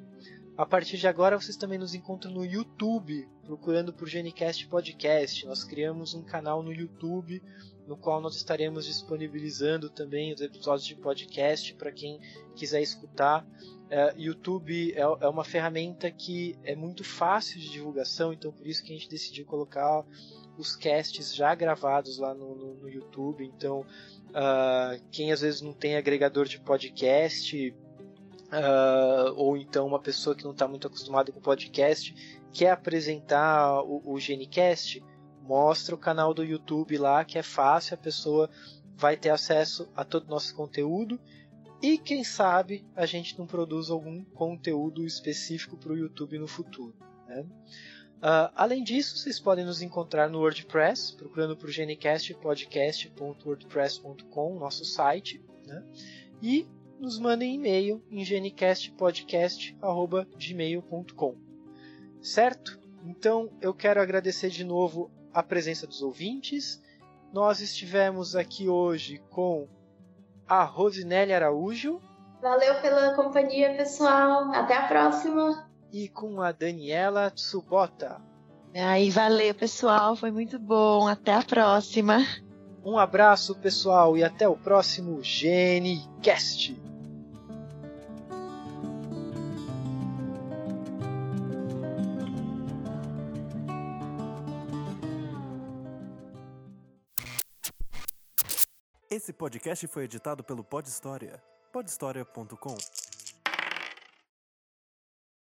A partir de agora vocês também nos encontram no YouTube, procurando por Genicast Podcast. Nós criamos um canal no YouTube no qual nós estaremos disponibilizando também os episódios de podcast para quem quiser escutar. Uh, YouTube é, é, uma ferramenta que é muito fácil de divulgação, então por isso que a gente decidiu colocar os casts já gravados lá no, no, no YouTube. Então, uh, quem às vezes não tem agregador de podcast, uh, ou então uma pessoa que não está muito acostumada com podcast, quer apresentar o, o Genicast, mostra o canal do YouTube lá, que é fácil, a pessoa vai ter acesso a todo o nosso conteúdo. E quem sabe a gente não produz algum conteúdo específico para o YouTube no futuro. Né? Uh, além disso, vocês podem nos encontrar no WordPress, procurando por genicastpodcast.wordpress.com, nosso site, né? e nos mandem e-mail em genicastpodcast.gmail.com. Certo? Então eu quero agradecer de novo a presença dos ouvintes. Nós estivemos aqui hoje com a Rosinelli Araújo. Valeu pela companhia, pessoal. Até a próxima. E com a Daniela Tsubota. Aí, valeu, pessoal. Foi muito bom. Até a próxima. Um abraço, pessoal, e até o próximo GeneCast. Podcast foi editado pelo Pod História, podhistoria.com.